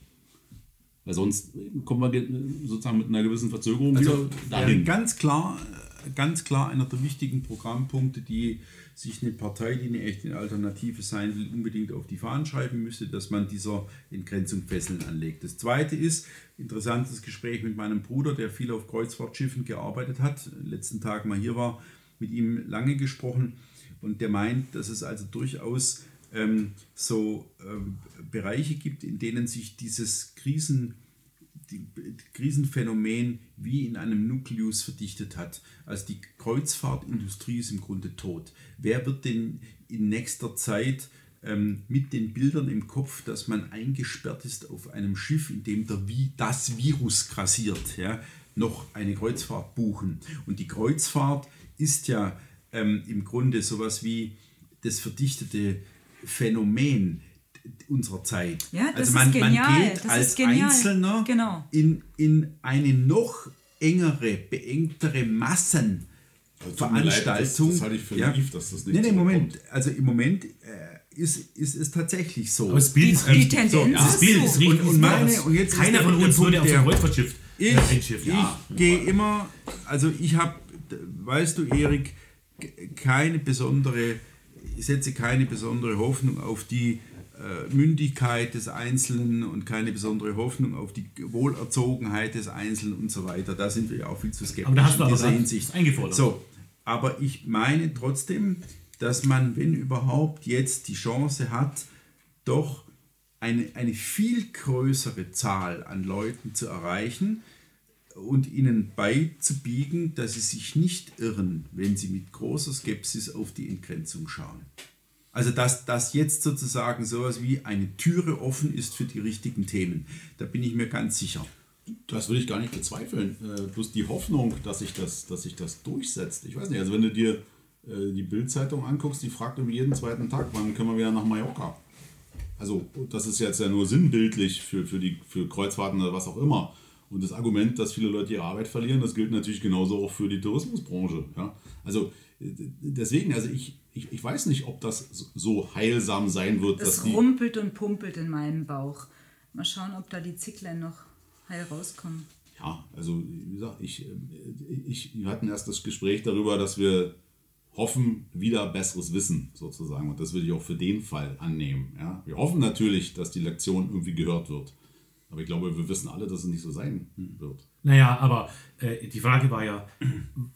Speaker 4: Weil sonst kommen wir ge- sozusagen mit einer gewissen Verzögerung
Speaker 2: Also
Speaker 4: wieder dahin.
Speaker 2: ganz klar, ganz klar einer der wichtigen Programmpunkte, die sich eine Partei, die eine echte Alternative sein will, unbedingt auf die Fahnen schreiben müsste, dass man dieser Entgrenzung Fesseln anlegt. Das zweite ist, interessantes Gespräch mit meinem Bruder, der viel auf Kreuzfahrtschiffen gearbeitet hat, letzten Tag mal hier war, mit ihm lange gesprochen und der meint, dass es also durchaus ähm, so ähm, Bereiche gibt, in denen sich dieses Krisen die Krisenphänomen wie in einem Nukleus verdichtet hat. Also die Kreuzfahrtindustrie ist im Grunde tot. Wer wird denn in nächster Zeit ähm, mit den Bildern im Kopf, dass man eingesperrt ist auf einem Schiff, in dem der, das Virus grassiert, ja, noch eine Kreuzfahrt buchen? Und die Kreuzfahrt ist ja ähm, im Grunde sowas wie das verdichtete Phänomen unserer Zeit.
Speaker 1: Ja, das
Speaker 2: also man,
Speaker 1: ist genial,
Speaker 2: man geht
Speaker 1: das
Speaker 2: als. Einzelner
Speaker 1: Genau.
Speaker 2: in, in eine noch engere, beengtere Massenveranstaltung.
Speaker 4: das- das halte ich für naiv, dass das nicht
Speaker 2: Nee, nee,
Speaker 4: zurückkommt.
Speaker 2: Moment. Also im Moment äh, ist, ist es tatsächlich so.
Speaker 3: Aber das Bild ist
Speaker 1: Die
Speaker 3: richtig.
Speaker 1: Tendenz
Speaker 3: das
Speaker 1: ist
Speaker 3: Bild
Speaker 1: so.
Speaker 3: ist richtig.
Speaker 2: Und- und meine- und jetzt
Speaker 3: Keiner von uns würde auf so ein
Speaker 2: der-
Speaker 3: Kreuzfahrtschiff
Speaker 2: Ich, ich gehe immer, also ich habe, weißt du, Erik, keine besondere, setze keine besondere Hoffnung auf die äh, Mündigkeit des Einzelnen und keine besondere Hoffnung auf die Wohlerzogenheit des Einzelnen und so weiter. Da sind wir ja auch viel zu skeptisch
Speaker 3: Aber da hast du
Speaker 2: in dieser Hinsicht.
Speaker 3: eingefordert.
Speaker 2: So, aber ich meine trotzdem, dass man, wenn überhaupt, jetzt die Chance hat, doch eine, eine viel größere Zahl an Leuten zu erreichen und ihnen beizubiegen, dass sie sich nicht irren, wenn sie mit großer Skepsis auf die Entgrenzung schauen. Also dass, dass jetzt sozusagen sowas wie eine Türe offen ist für die richtigen Themen. Da bin ich mir ganz sicher.
Speaker 4: Das würde ich gar nicht bezweifeln. Äh, bloß die Hoffnung, dass sich das, dass sich das durchsetzt. Ich weiß nicht, also wenn du dir äh, die Bild-Zeitung anguckst, die fragt um jeden zweiten Tag, wann können wir wieder nach Mallorca? Also das ist jetzt ja nur sinnbildlich für, für, die, für Kreuzfahrten oder was auch immer. Und das Argument, dass viele Leute ihre Arbeit verlieren, das gilt natürlich genauso auch für die Tourismusbranche. Ja? Also äh, deswegen, also ich, ich, ich weiß nicht, ob das so heilsam sein wird,
Speaker 1: Es rumpelt und pumpelt in meinem Bauch. Mal schauen, ob da die Zicklein noch heil rauskommen.
Speaker 4: Ja, also wie gesagt, ich, äh, ich, wir hatten erst das Gespräch darüber, dass wir hoffen, wieder besseres Wissen sozusagen. Und das würde ich auch für den Fall annehmen. Ja? Wir hoffen natürlich, dass die Lektion irgendwie gehört wird. Aber ich glaube, wir wissen alle, dass es nicht so sein wird.
Speaker 3: Naja, aber äh, die Frage war ja,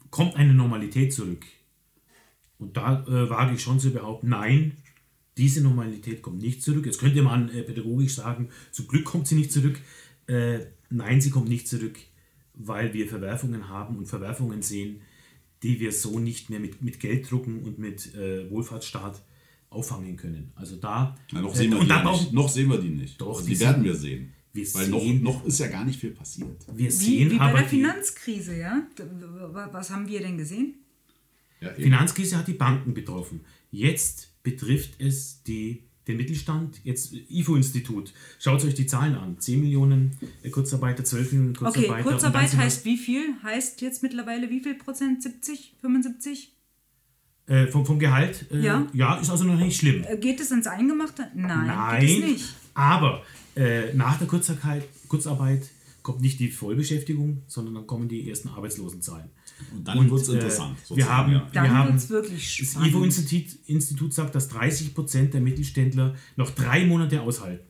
Speaker 3: kommt eine Normalität zurück? Und da äh, wage ich schon zu behaupten, nein, diese Normalität kommt nicht zurück. Jetzt könnte man äh, pädagogisch sagen, zum Glück kommt sie nicht zurück. Äh, nein, sie kommt nicht zurück, weil wir Verwerfungen haben und Verwerfungen sehen, die wir so nicht mehr mit, mit Gelddrucken und mit äh, Wohlfahrtsstaat auffangen können. Also da,
Speaker 4: Na, noch,
Speaker 3: äh,
Speaker 4: sehen wir
Speaker 3: und
Speaker 4: die noch sehen wir die nicht.
Speaker 3: Doch,
Speaker 4: also
Speaker 3: die
Speaker 4: die werden wir sehen.
Speaker 3: Wir
Speaker 4: Weil noch,
Speaker 3: sehen-
Speaker 4: noch ist ja gar nicht viel passiert.
Speaker 3: wir
Speaker 1: Wie,
Speaker 3: sehen
Speaker 1: wie bei
Speaker 3: aber
Speaker 1: der Finanzkrise, ja? Was haben wir denn gesehen?
Speaker 4: Ja.
Speaker 3: Finanzkrise hat die Banken betroffen. Jetzt betrifft es die, den Mittelstand. Jetzt IFO-Institut. Schaut euch die Zahlen an. 10 Millionen äh, Kurzarbeiter, 12 Millionen
Speaker 1: Okay,
Speaker 3: Kurzarbeiter. dann
Speaker 1: Kurzarbeit heißt wie viel? Heißt jetzt mittlerweile wie viel Prozent? 70, 75?
Speaker 3: Äh, vom, vom Gehalt? Äh,
Speaker 1: Ja.
Speaker 3: Ja, ist also noch nicht schlimm.
Speaker 1: Äh, Geht es ins Eingemachte? Nein,
Speaker 3: Nein,
Speaker 1: geht es nicht.
Speaker 3: aber äh, nach der Kurzarbeit, Kurzarbeit kommt nicht die Vollbeschäftigung, sondern dann kommen die ersten Arbeitslosenzahlen.
Speaker 4: Und dann wird es
Speaker 3: äh,
Speaker 4: interessant.
Speaker 3: wir haben,
Speaker 4: ja.
Speaker 1: Dann
Speaker 3: wir haben
Speaker 1: wird's wirklich
Speaker 3: Das
Speaker 1: spannend.
Speaker 3: IFO-Institut Institut sagt, dass 30% der Mittelständler noch drei Monate aushalten.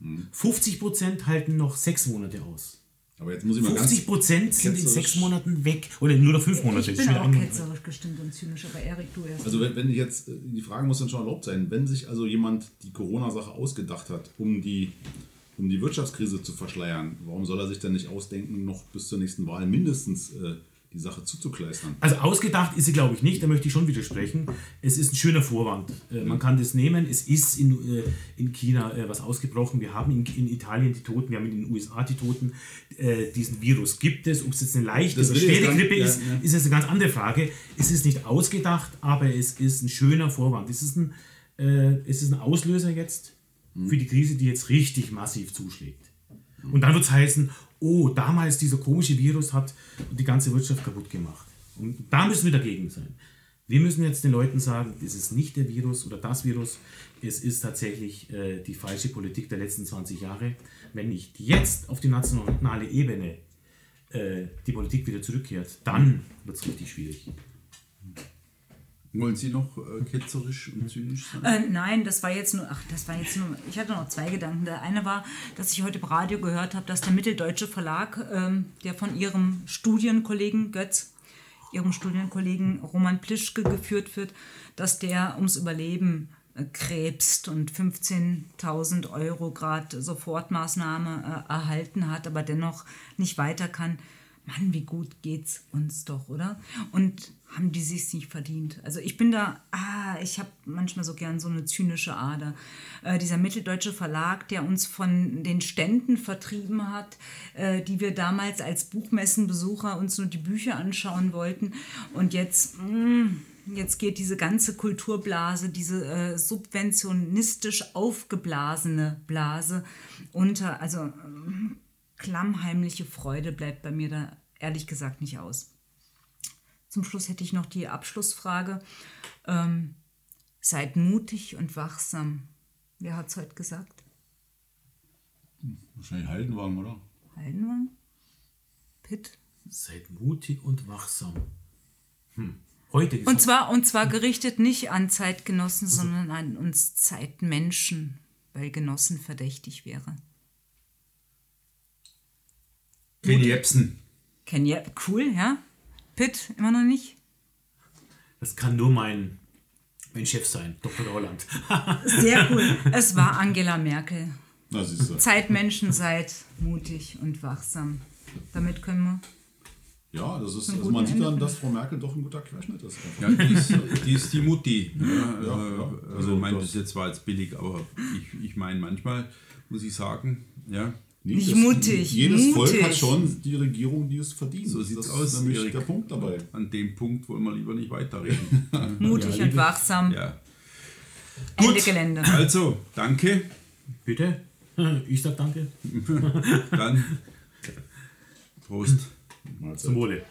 Speaker 4: Hm.
Speaker 3: 50% halten noch sechs Monate aus.
Speaker 4: Aber jetzt muss ich mal
Speaker 3: 50
Speaker 4: ganz...
Speaker 3: Prozent sind in sechs Monaten weg. Oder nur noch fünf Monate.
Speaker 1: Ich bin auch ketzerisch gestimmt und zynisch, aber Erik, du erst.
Speaker 4: Also wenn, wenn ich jetzt, äh, die Frage muss dann schon erlaubt sein, wenn sich also jemand die Corona-Sache ausgedacht hat, um die, um die Wirtschaftskrise zu verschleiern, warum soll er sich dann nicht ausdenken, noch bis zur nächsten Wahl mindestens äh, die Sache zuzukleistern?
Speaker 3: Also ausgedacht ist sie, glaube ich, nicht. Da möchte ich schon widersprechen. Es ist ein schöner Vorwand. Äh, man kann das nehmen. Es ist in, äh, in China äh, was ausgebrochen. Wir haben in, in Italien die Toten, wir haben in den USA die Toten. Äh, diesen Virus gibt es. Ob es jetzt eine leichte oder schwere Grippe ist,
Speaker 4: ja,
Speaker 3: ist jetzt eine ganz andere Frage. Es ist nicht ausgedacht, aber es ist ein schöner Vorwand. Es ist ein, äh, es ist ein Auslöser jetzt für die Krise, die jetzt richtig massiv zuschlägt. Und dann wird es heißen, oh, damals dieser komische Virus hat die ganze Wirtschaft kaputt gemacht. Und da müssen wir dagegen sein. Wir müssen jetzt den Leuten sagen, es ist nicht der Virus oder das Virus, es ist tatsächlich äh, die falsche Politik der letzten 20 Jahre. Wenn nicht jetzt auf die nationale Ebene äh, die Politik wieder zurückkehrt, dann wird es richtig schwierig.
Speaker 2: Wollen Sie noch äh, ketzerisch und zynisch sein?
Speaker 1: Äh, nein, das war jetzt nur, ach, das war jetzt nur, ich hatte noch zwei Gedanken. Der eine war, dass ich heute im Radio gehört habe, dass der Mitteldeutsche Verlag, ähm, der von ihrem Studienkollegen Götz, ihrem Studienkollegen Roman Plischke geführt wird, dass der ums Überleben äh, krebst und 15.000 Euro gerade Sofortmaßnahme äh, erhalten hat, aber dennoch nicht weiter kann. Mann, wie gut geht's uns doch, oder? Und haben die sich nicht verdient. Also ich bin da, ah, ich habe manchmal so gern so eine zynische Ader. Äh, dieser mitteldeutsche Verlag, der uns von den Ständen vertrieben hat, äh, die wir damals als Buchmessenbesucher uns nur die Bücher anschauen wollten. Und jetzt, mh, mm, jetzt geht diese ganze Kulturblase, diese äh, subventionistisch aufgeblasene Blase unter. Also äh, klammheimliche Freude bleibt bei mir da ehrlich gesagt nicht aus. Zum Schluss hätte ich noch die Abschlussfrage. Ähm, seid mutig und wachsam. Wer hat es heute gesagt?
Speaker 4: Wahrscheinlich Haldenwang, oder?
Speaker 1: Haldenwang? Pitt?
Speaker 3: Seid mutig und wachsam. Hm. Heute gesagt.
Speaker 1: und zwar und zwar gerichtet nicht an Zeitgenossen, also. sondern an uns Zeitmenschen, weil Genossen verdächtig wäre.
Speaker 2: Kenny Jepsen.
Speaker 1: Kenny, cool, ja. Pitt immer noch nicht?
Speaker 3: Das kann nur mein, mein Chef sein, Dr. Holland.
Speaker 1: Sehr cool. Es war Angela Merkel.
Speaker 4: Na, siehst du.
Speaker 1: Zeitmenschen seid mutig und wachsam. Damit können wir.
Speaker 4: Ja, das ist, also man sieht dann, dass Frau Merkel doch ein guter Querschnitt ist.
Speaker 2: Ja, die ist, die, ist die Mutti. Ja, ja, ja. Also, ich meine, das ist jetzt zwar jetzt billig, aber ich, ich meine, manchmal muss ich sagen, ja,
Speaker 1: Nee, nicht mutig.
Speaker 4: Jedes
Speaker 1: mutig.
Speaker 4: Volk hat schon die Regierung, die es verdient.
Speaker 2: So sieht es
Speaker 4: aus.
Speaker 2: Das
Speaker 4: ist nämlich der Punkt dabei.
Speaker 2: An dem Punkt wollen wir lieber nicht weiterreden.
Speaker 1: mutig ja, und wachsam.
Speaker 2: Ja.
Speaker 1: Ende Gut, Gelände.
Speaker 2: Also, danke.
Speaker 3: Bitte. Ich sag danke.
Speaker 2: Dann Prost.
Speaker 3: Zum Wohle.